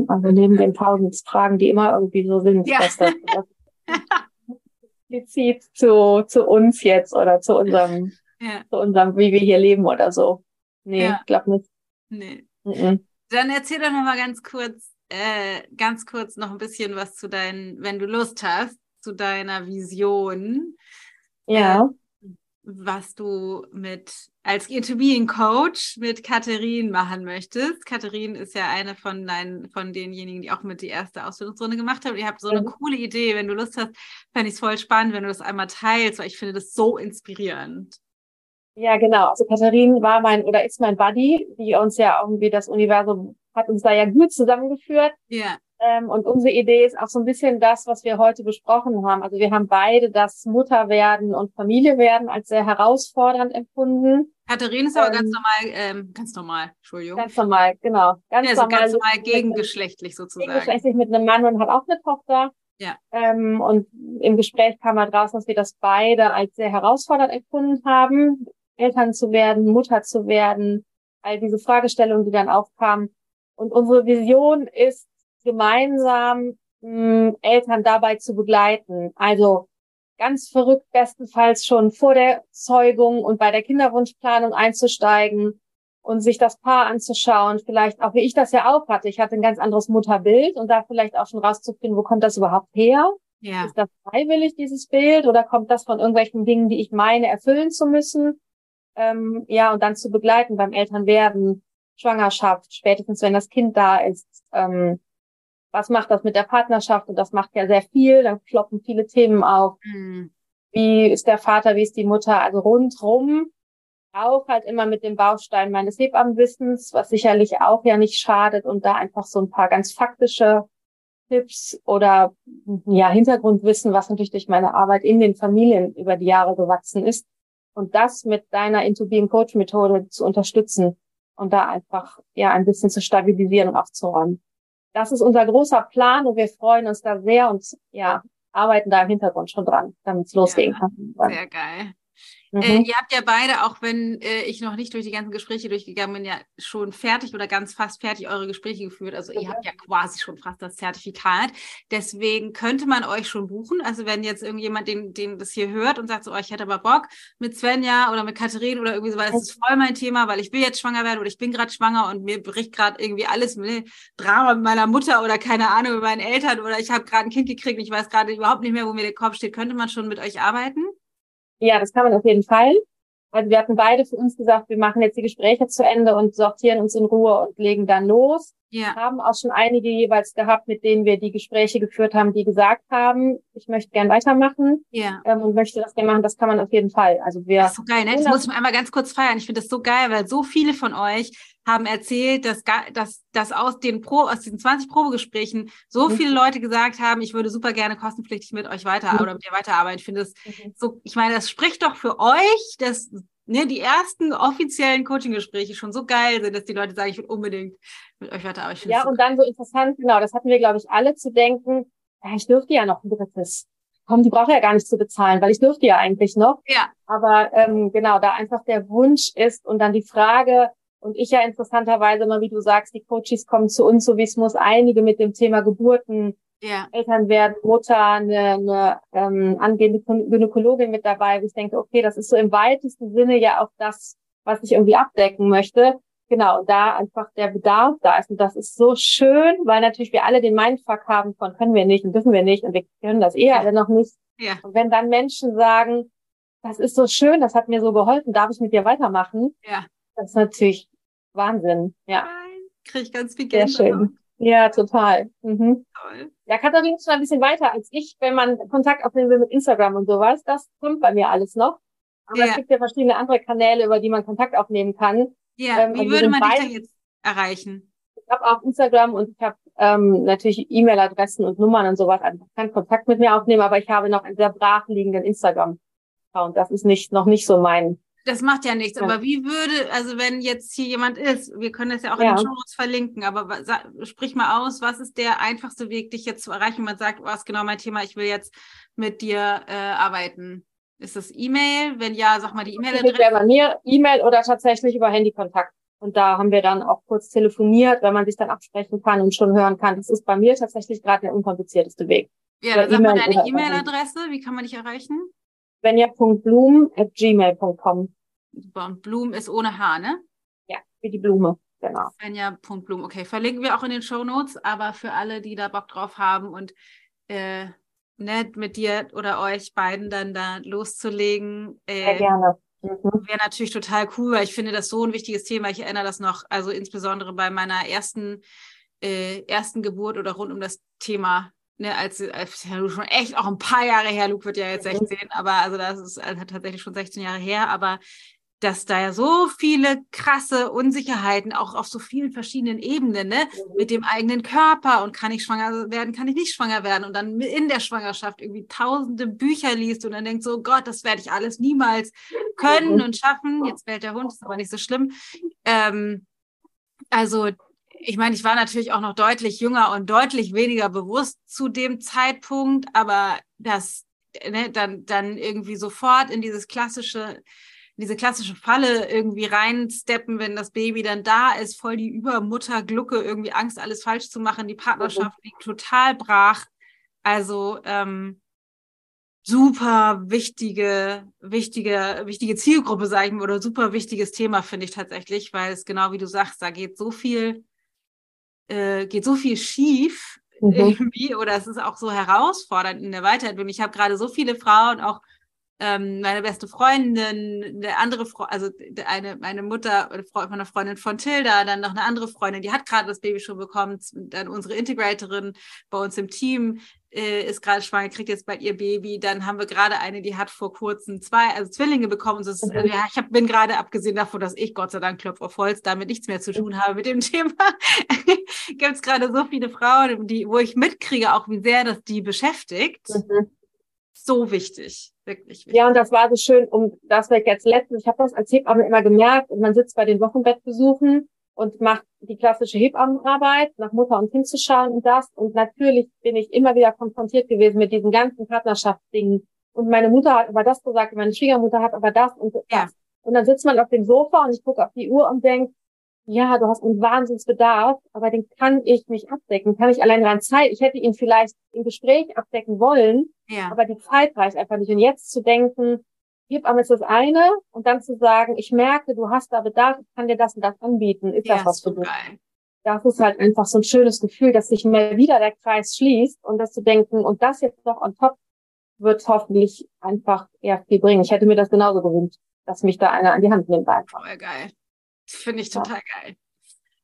Also neben den tausend Fragen, die immer irgendwie so sind, ja. dass das, explizit zu, zu uns jetzt oder zu unserem, ja. zu unserem, wie wir hier leben oder so. Nee, ja. ich glaube nicht. Nee. Mhm. Dann erzähl doch noch mal ganz kurz, äh, ganz kurz noch ein bisschen was zu deinen, wenn du Lust hast, zu deiner Vision. Ja. Äh, was du mit als Interviewing Coach mit Katharin machen möchtest. Katharin ist ja eine von deinen, von denjenigen, die auch mit die erste Ausbildungsrunde gemacht haben. Ihr habt so eine mhm. coole Idee. Wenn du Lust hast, fände ich es voll spannend, wenn du das einmal teilst, weil ich finde das so inspirierend. Ja, genau. Also Katharin war mein oder ist mein Buddy, die uns ja irgendwie das Universum hat uns da ja gut zusammengeführt. Ja. Ähm, und unsere Idee ist auch so ein bisschen das, was wir heute besprochen haben. Also wir haben beide das Mutterwerden und Familiewerden als sehr herausfordernd empfunden. Katharin ist aber ähm, ganz normal, ähm, ganz normal, Entschuldigung. Ganz normal, genau. Ganz ja, also normal, ganz normal gegengeschlechtlich sozusagen. Gegengeschlechtlich mit einem Mann und hat auch eine Tochter. Ja. Ähm, und im Gespräch kam halt raus, dass wir das beide als sehr herausfordernd empfunden haben. Eltern zu werden, Mutter zu werden, all diese Fragestellungen, die dann aufkamen. Und unsere Vision ist, gemeinsam mh, hm, Eltern dabei zu begleiten. Also ganz verrückt, bestenfalls schon vor der Zeugung und bei der Kinderwunschplanung einzusteigen und sich das Paar anzuschauen, vielleicht auch wie ich das ja auch hatte. Ich hatte ein ganz anderes Mutterbild und da vielleicht auch schon rauszufinden, wo kommt das überhaupt her? Ja. Ist das freiwillig, dieses Bild, oder kommt das von irgendwelchen Dingen, die ich meine, erfüllen zu müssen? ähm, ja, und dann zu begleiten beim Elternwerden, Schwangerschaft, spätestens wenn das Kind da ist. Ähm, was macht das mit der Partnerschaft? Und das macht ja sehr viel, dann kloppen viele Themen auf. Mhm. Wie ist der Vater, wie ist die Mutter? Also rundrum auch halt immer mit dem Baustein meines Hebammenwissens, was sicherlich auch ja nicht schadet und da einfach so ein paar ganz faktische Tipps oder ja Hintergrundwissen, was natürlich durch meine Arbeit in den Familien über die Jahre gewachsen ist, und das mit deiner Into Being Coach Methode zu unterstützen und da einfach ja ein bisschen zu stabilisieren und aufzuräumen. Das ist unser großer Plan und wir freuen uns da sehr und ja, arbeiten da im Hintergrund schon dran, damit es losgehen ja, kann. Sehr geil. Äh, mhm. Äh, ihr habt ja beide, auch wenn äh, ich noch nicht durch die ganzen Gespräche durchgegangen bin, ja schon fertig oder ganz fast fertig eure Gespräche geführt. Also ihr habt ja quasi schon fast das Zertifikat. Deswegen könnte man euch schon buchen. Also wenn jetzt irgendjemand den, den das hier hört und sagt so, oh, ich hätte aber Bock mit Svenja oder mit Katharin oder irgendwie so, weil das ist voll mein Thema, weil ich will jetzt schwanger werden oder ich bin gerade schwanger und mir bricht gerade irgendwie alles mit Drama mit meiner Mutter oder keine Ahnung mit meinen Eltern oder ich habe gerade ein Kind gekriegt und ich weiß gerade überhaupt nicht mehr, wo mir der Kopf steht. Könnte man schon mit euch arbeiten? Ja, das kann man auf jeden Fall. Also wir hatten beide für uns gesagt, wir machen jetzt die Gespräche zu Ende und sortieren uns in Ruhe und legen dann los. Ja. Haben auch schon einige jeweils gehabt, mit denen wir die Gespräche geführt haben, die gesagt haben, ich möchte gern weitermachen ja. ähm, und möchte das gerne machen. Das kann man auf jeden Fall. Also wir. Das ist so geil, ne? Das muss ich mal einmal ganz kurz feiern. Ich finde das so geil, weil so viele von euch haben erzählt, dass, dass, dass aus den Pro, aus diesen 20 Probegesprächen so mhm. viele Leute gesagt haben, ich würde super gerne kostenpflichtig mit euch weiter mhm. oder mit dir weiterarbeiten. Ich finde das mhm. so, ich meine, das spricht doch für euch, dass ne, die ersten offiziellen Coaching-Gespräche schon so geil sind, dass die Leute sagen, ich will unbedingt mit euch weiter. ja, und dann so interessant, genau, das hatten wir, glaube ich, alle zu denken. ja, ich dürfte ja noch ein drittes. Komm, die braucht ja gar nicht zu bezahlen, weil ich dürfte ja eigentlich noch. Ja. Aber ähm, genau, da einfach der Wunsch ist und dann die Frage, und ich ja interessanterweise immer, wie du sagst, die Coaches kommen zu uns, so wie es muss, einige mit dem Thema Geburten, ja. Eltern werden, Mutter, eine, eine ähm, angehende Gynäkologin mit dabei, wo ich denke, okay, das ist so im weitesten Sinne ja auch das, was ich irgendwie abdecken möchte. Genau, da einfach der Bedarf da ist. Und das ist so schön, weil natürlich wir alle den Mindfuck haben von können wir nicht und dürfen wir nicht und wir können das eh alle noch nicht. Ja. Und wenn dann Menschen sagen, das ist so schön, das hat mir so geholfen, darf ich mit dir weitermachen? Ja. Das ist natürlich Wahnsinn, ja. Kriege ich ganz viel Sehr Gänsehaut. schön. Ja, total. Mhm. Toll. Ja, Katharina ist schon ein bisschen weiter als ich, wenn man Kontakt aufnehmen will mit Instagram und sowas. Das kommt bei mir alles noch. Aber Ja. es gibt ja verschiedene andere Kanäle, über die man Kontakt aufnehmen kann. Ja, Ähm, wie würde man dich denn jetzt erreichen? Ich habe auch Instagram und ich habe ähm, natürlich E-Mail-Adressen und Nummern und sowas. Also ich kann Kontakt mit mir aufnehmen, aber ich habe noch einen sehr brach liegenden Instagram-Account. Das ist nicht noch nicht so mein. Das macht ja nichts, Ja. aber wie würde, also wenn jetzt hier jemand ist, wir können das ja auch in Ja. den Show Notes verlinken, aber wa- sa- sprich mal aus, was ist der einfachste Weg, dich jetzt zu erreichen? Man sagt, was ist genau mein Thema, ich will jetzt mit dir äh, arbeiten. Ist das E-Mail? Wenn ja, sag mal die E-Mail-Adresse. bei mir E-Mail oder tatsächlich über Handykontakt. Und da haben wir dann auch kurz telefoniert, wenn man sich dann absprechen kann und schon hören kann. Das ist bei mir tatsächlich gerade der unkomplizierteste Weg. Ja, dann sag mal deine E-Mail-Adresse. Wie kann man dich erreichen? Svenja.blum at gmail.com. Super. Und Blum ist ohne H, ne? Ja, wie die Blume. Genau. Svenja.blum. Okay, verlinken wir auch in den Show Notes, aber für alle, die da Bock drauf haben und äh, nett mit dir oder euch beiden dann da loszulegen, Sehr äh, gerne. Mhm. wäre natürlich total cool, weil ich finde das so ein wichtiges Thema. Ich erinnere das noch, also insbesondere bei meiner ersten, äh, ersten Geburt oder rund um das Thema, ne, als, als ja, schon echt auch ein paar Jahre her, Luke wird ja jetzt Mhm. 16, aber also das ist also tatsächlich schon 16 Jahre her, aber dass da ja so viele krasse Unsicherheiten auch auf so vielen verschiedenen Ebenen, ne, mit dem eigenen Körper und kann ich schwanger werden, kann ich nicht schwanger werden und dann in der Schwangerschaft irgendwie tausende Bücher liest und dann denkt so, Gott, das werde ich alles niemals können Mhm. und schaffen. Jetzt bellt der Hund, ist aber nicht so schlimm. Ähm, also ich meine, ich war natürlich auch noch deutlich jünger und deutlich weniger bewusst zu dem Zeitpunkt, aber das ne, dann dann irgendwie sofort in dieses klassische in diese klassische Falle irgendwie reinsteppen, wenn das Baby dann da ist, voll die Übermutterglucke, irgendwie Angst, alles falsch zu machen, die Partnerschaft liegt total brach. Also ähm, super wichtige, wichtige, wichtige Zielgruppe, sage ich mal, oder super wichtiges Thema, finde ich tatsächlich, weil es genau wie du sagst, da geht so viel, äh, geht so viel schief Mhm. irgendwie, oder es ist auch so herausfordernd in der Weiterentwicklung. Ich habe gerade so viele Frauen, auch ähm, meine beste Freundin, eine andere Frau, also eine, meine Mutter, eine Frau- meine Freundin von Tilda, dann noch eine andere Freundin, die hat gerade das Baby schon bekommen, dann unsere Integratorin bei uns im Team äh, ist gerade schwanger, kriegt jetzt bald ihr Baby, dann haben wir gerade eine, die hat vor kurzem zwei, also Zwillinge bekommen. Ist, Mhm. ja, ich hab, bin gerade abgesehen davon, dass ich Gott sei Dank Klopf auf Holz damit nichts mehr zu tun habe mit dem [LAUGHS] Thema, [LAUGHS] gibt es gerade so viele Frauen, die, wo ich mitkriege, auch wie sehr das die beschäftigt. Mhm. So wichtig, wirklich wichtig. Ja, und das war so schön, um das wir jetzt letztens, ich habe das als Hebamme immer gemerkt, und man sitzt bei den Wochenbettbesuchen und macht die klassische Hebammenarbeit, nach Mutter und Kind zu schauen und das. Und natürlich bin ich immer wieder konfrontiert gewesen mit diesen ganzen Partnerschaftsdingen. Und meine Mutter hat aber das gesagt, meine Schwiegermutter hat aber das und das. Ja. Und dann sitzt man auf dem Sofa und ich gucke auf die Uhr und denke, ja, du hast einen Wahnsinnsbedarf, aber den kann ich nicht abdecken, kann ich allein rein Zeit. Ich hätte ihn vielleicht im Gespräch abdecken wollen, Ja, aber die Zeit reicht einfach nicht. Und jetzt zu denken, Hebamme ist das eine und dann zu sagen, ich merke, du hast da Bedarf, ich kann dir das und das anbieten, ist ja, das was für dich? geil. Das ist halt einfach so ein schönes Gefühl, dass sich mal wieder der Kreis schließt und das zu denken und das jetzt noch on top wird hoffentlich einfach eher viel bringen. Ich hätte mir das genauso gewünscht, dass mich da einer an die Hand nimmt einfach. Voll geil. Finde ich Ja. total geil.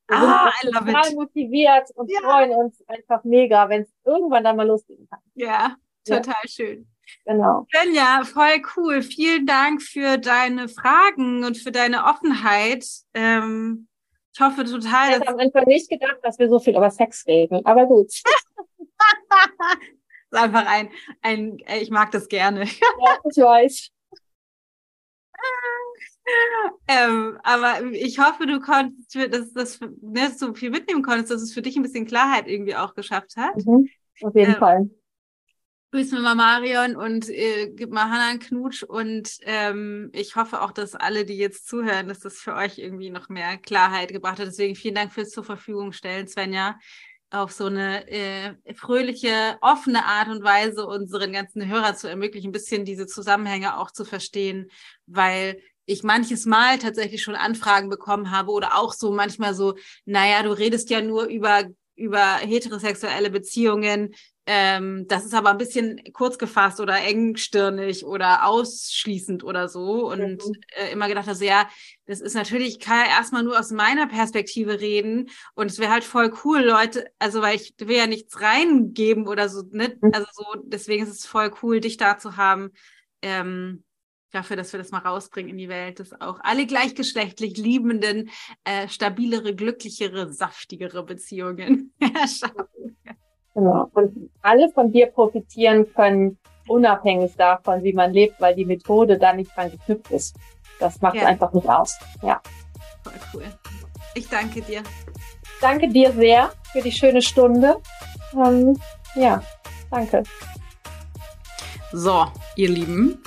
Wir sind Ah, I love total it. motiviert und Ja. freuen uns einfach mega, wenn es irgendwann dann mal losgehen kann. Ja, Ja. total schön. Genau. Svenja, voll cool. Vielen Dank für deine Fragen und für deine Offenheit. Ähm, ich hoffe Ich total, hätte dass am Anfang nicht gedacht, dass wir so viel über Sex reden, aber gut. [LAUGHS] es einfach ein, ein, äh, ich mag das gerne. [LAUGHS] Ja, ich weiß. Ähm, aber ich hoffe, du konntest, dass das ne, so viel mitnehmen konntest, dass es für dich ein bisschen Klarheit irgendwie auch geschafft hat. Mhm. Auf jeden Ähm, Fall. Grüß mir mal Marion und äh, gib mal Hannah einen Knutsch. Und ähm, ich hoffe auch, dass alle, die jetzt zuhören, dass das für euch irgendwie noch mehr Klarheit gebracht hat. Deswegen vielen Dank fürs zur Verfügung stellen, Svenja, auf so eine äh, fröhliche, offene Art und Weise unseren ganzen Hörer zu ermöglichen, ein bisschen diese Zusammenhänge auch zu verstehen, weil ich manches Mal tatsächlich schon Anfragen bekommen habe oder auch so manchmal so, naja, du redest ja nur über über heterosexuelle Beziehungen, ähm, das ist aber ein bisschen kurz gefasst oder engstirnig oder ausschließend oder so. Und mhm. äh, immer gedacht, also ja, das ist natürlich, ich kann ja erstmal nur aus meiner Perspektive reden. Und es wäre halt voll cool, Leute, also weil ich will ja nichts reingeben oder so, ne? Mhm. Also so, deswegen ist es voll cool, dich da zu haben. Ähm, dafür, dass wir das mal rausbringen in die Welt, dass auch alle gleichgeschlechtlich liebenden, äh, stabilere, glücklichere, saftigere Beziehungen [LAUGHS] erschaffen. Genau. Und alle von dir profitieren können, unabhängig davon, wie man lebt, weil die Methode da nicht dran geknüpft ist. Das macht ja. einfach nicht aus. Ja. Voll cool. Ich danke dir. Danke dir sehr für die schöne Stunde. Ähm, ja, danke. So, ihr Lieben.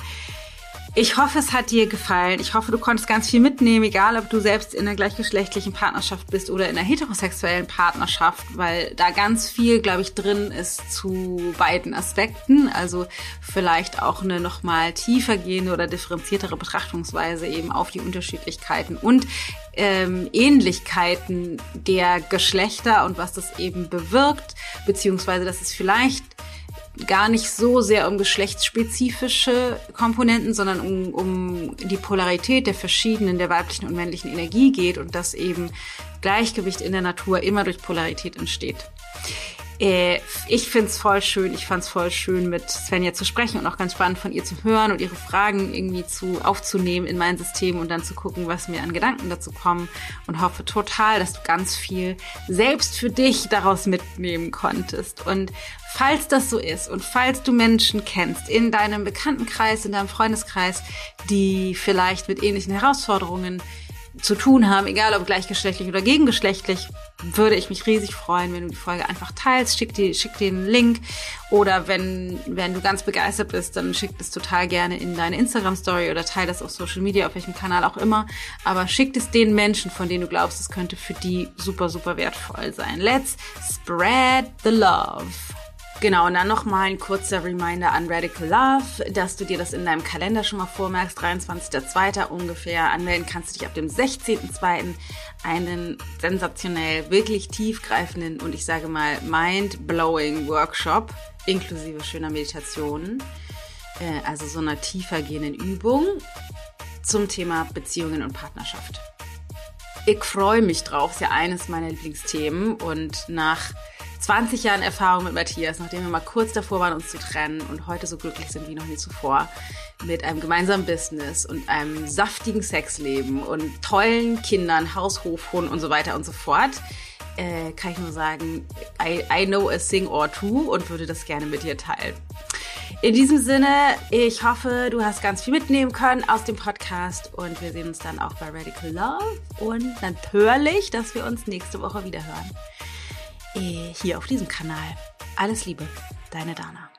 Ich hoffe, es hat dir gefallen. Ich hoffe, du konntest ganz viel mitnehmen, egal ob du selbst in einer gleichgeschlechtlichen Partnerschaft bist oder in einer heterosexuellen Partnerschaft, weil da ganz viel, glaube ich, drin ist zu beiden Aspekten. Also vielleicht auch eine nochmal tiefer gehende oder differenziertere Betrachtungsweise eben auf die Unterschiedlichkeiten und ähm, Ähnlichkeiten der Geschlechter und was das eben bewirkt, beziehungsweise dass es vielleicht gar nicht so sehr um geschlechtsspezifische Komponenten, sondern um, um die Polarität der verschiedenen, der weiblichen und männlichen Energie geht und dass eben Gleichgewicht in der Natur immer durch Polarität entsteht. Äh, ich find's voll schön, ich fand's voll schön, mit Svenja zu sprechen und auch ganz spannend von ihr zu hören und ihre Fragen irgendwie zu aufzunehmen in mein System und dann zu gucken, was mir an Gedanken dazu kommen und hoffe total, dass du ganz viel selbst für dich daraus mitnehmen konntest. Und falls das so ist und falls du Menschen kennst in deinem Bekanntenkreis, in deinem Freundeskreis, die vielleicht mit ähnlichen Herausforderungen zu tun haben, egal ob gleichgeschlechtlich oder gegengeschlechtlich, würde ich mich riesig freuen, wenn du die Folge einfach teilst. Schick dir, schick dir einen Link. Oder wenn, wenn du ganz begeistert bist, dann schick das total gerne in deine Instagram-Story oder teile das auf Social Media, auf welchem Kanal auch immer. Aber schick es den Menschen, von denen du glaubst, es könnte für die super, super wertvoll sein. Let's spread the love. Genau, und dann nochmal ein kurzer Reminder an Radical Love, dass du dir das in deinem Kalender schon mal vormerkst. 23.02. ungefähr. Anmelden kannst du dich ab dem 16.02. einen sensationell, wirklich tiefgreifenden und ich sage mal mind-blowing Workshop inklusive schöner Meditationen. Äh, also so einer tiefer gehenden Übung zum Thema Beziehungen und Partnerschaft. Ich freue mich drauf, ist ja eines meiner Lieblingsthemen und nach 20 Jahren Erfahrung mit Matthias, nachdem wir mal kurz davor waren, uns zu trennen und heute so glücklich sind wie noch nie zuvor, mit einem gemeinsamen Business und einem saftigen Sexleben und tollen Kindern, Haus, Hof, Hund und so weiter und so fort, äh, kann ich nur sagen, I, I know a thing or two und würde das gerne mit dir teilen. In diesem Sinne, ich hoffe, du hast ganz viel mitnehmen können aus dem Podcast und wir sehen uns dann auch bei Radical Love und natürlich, dass wir uns nächste Woche wieder hören. Hier auf diesem Kanal. Alles Liebe, deine Dana.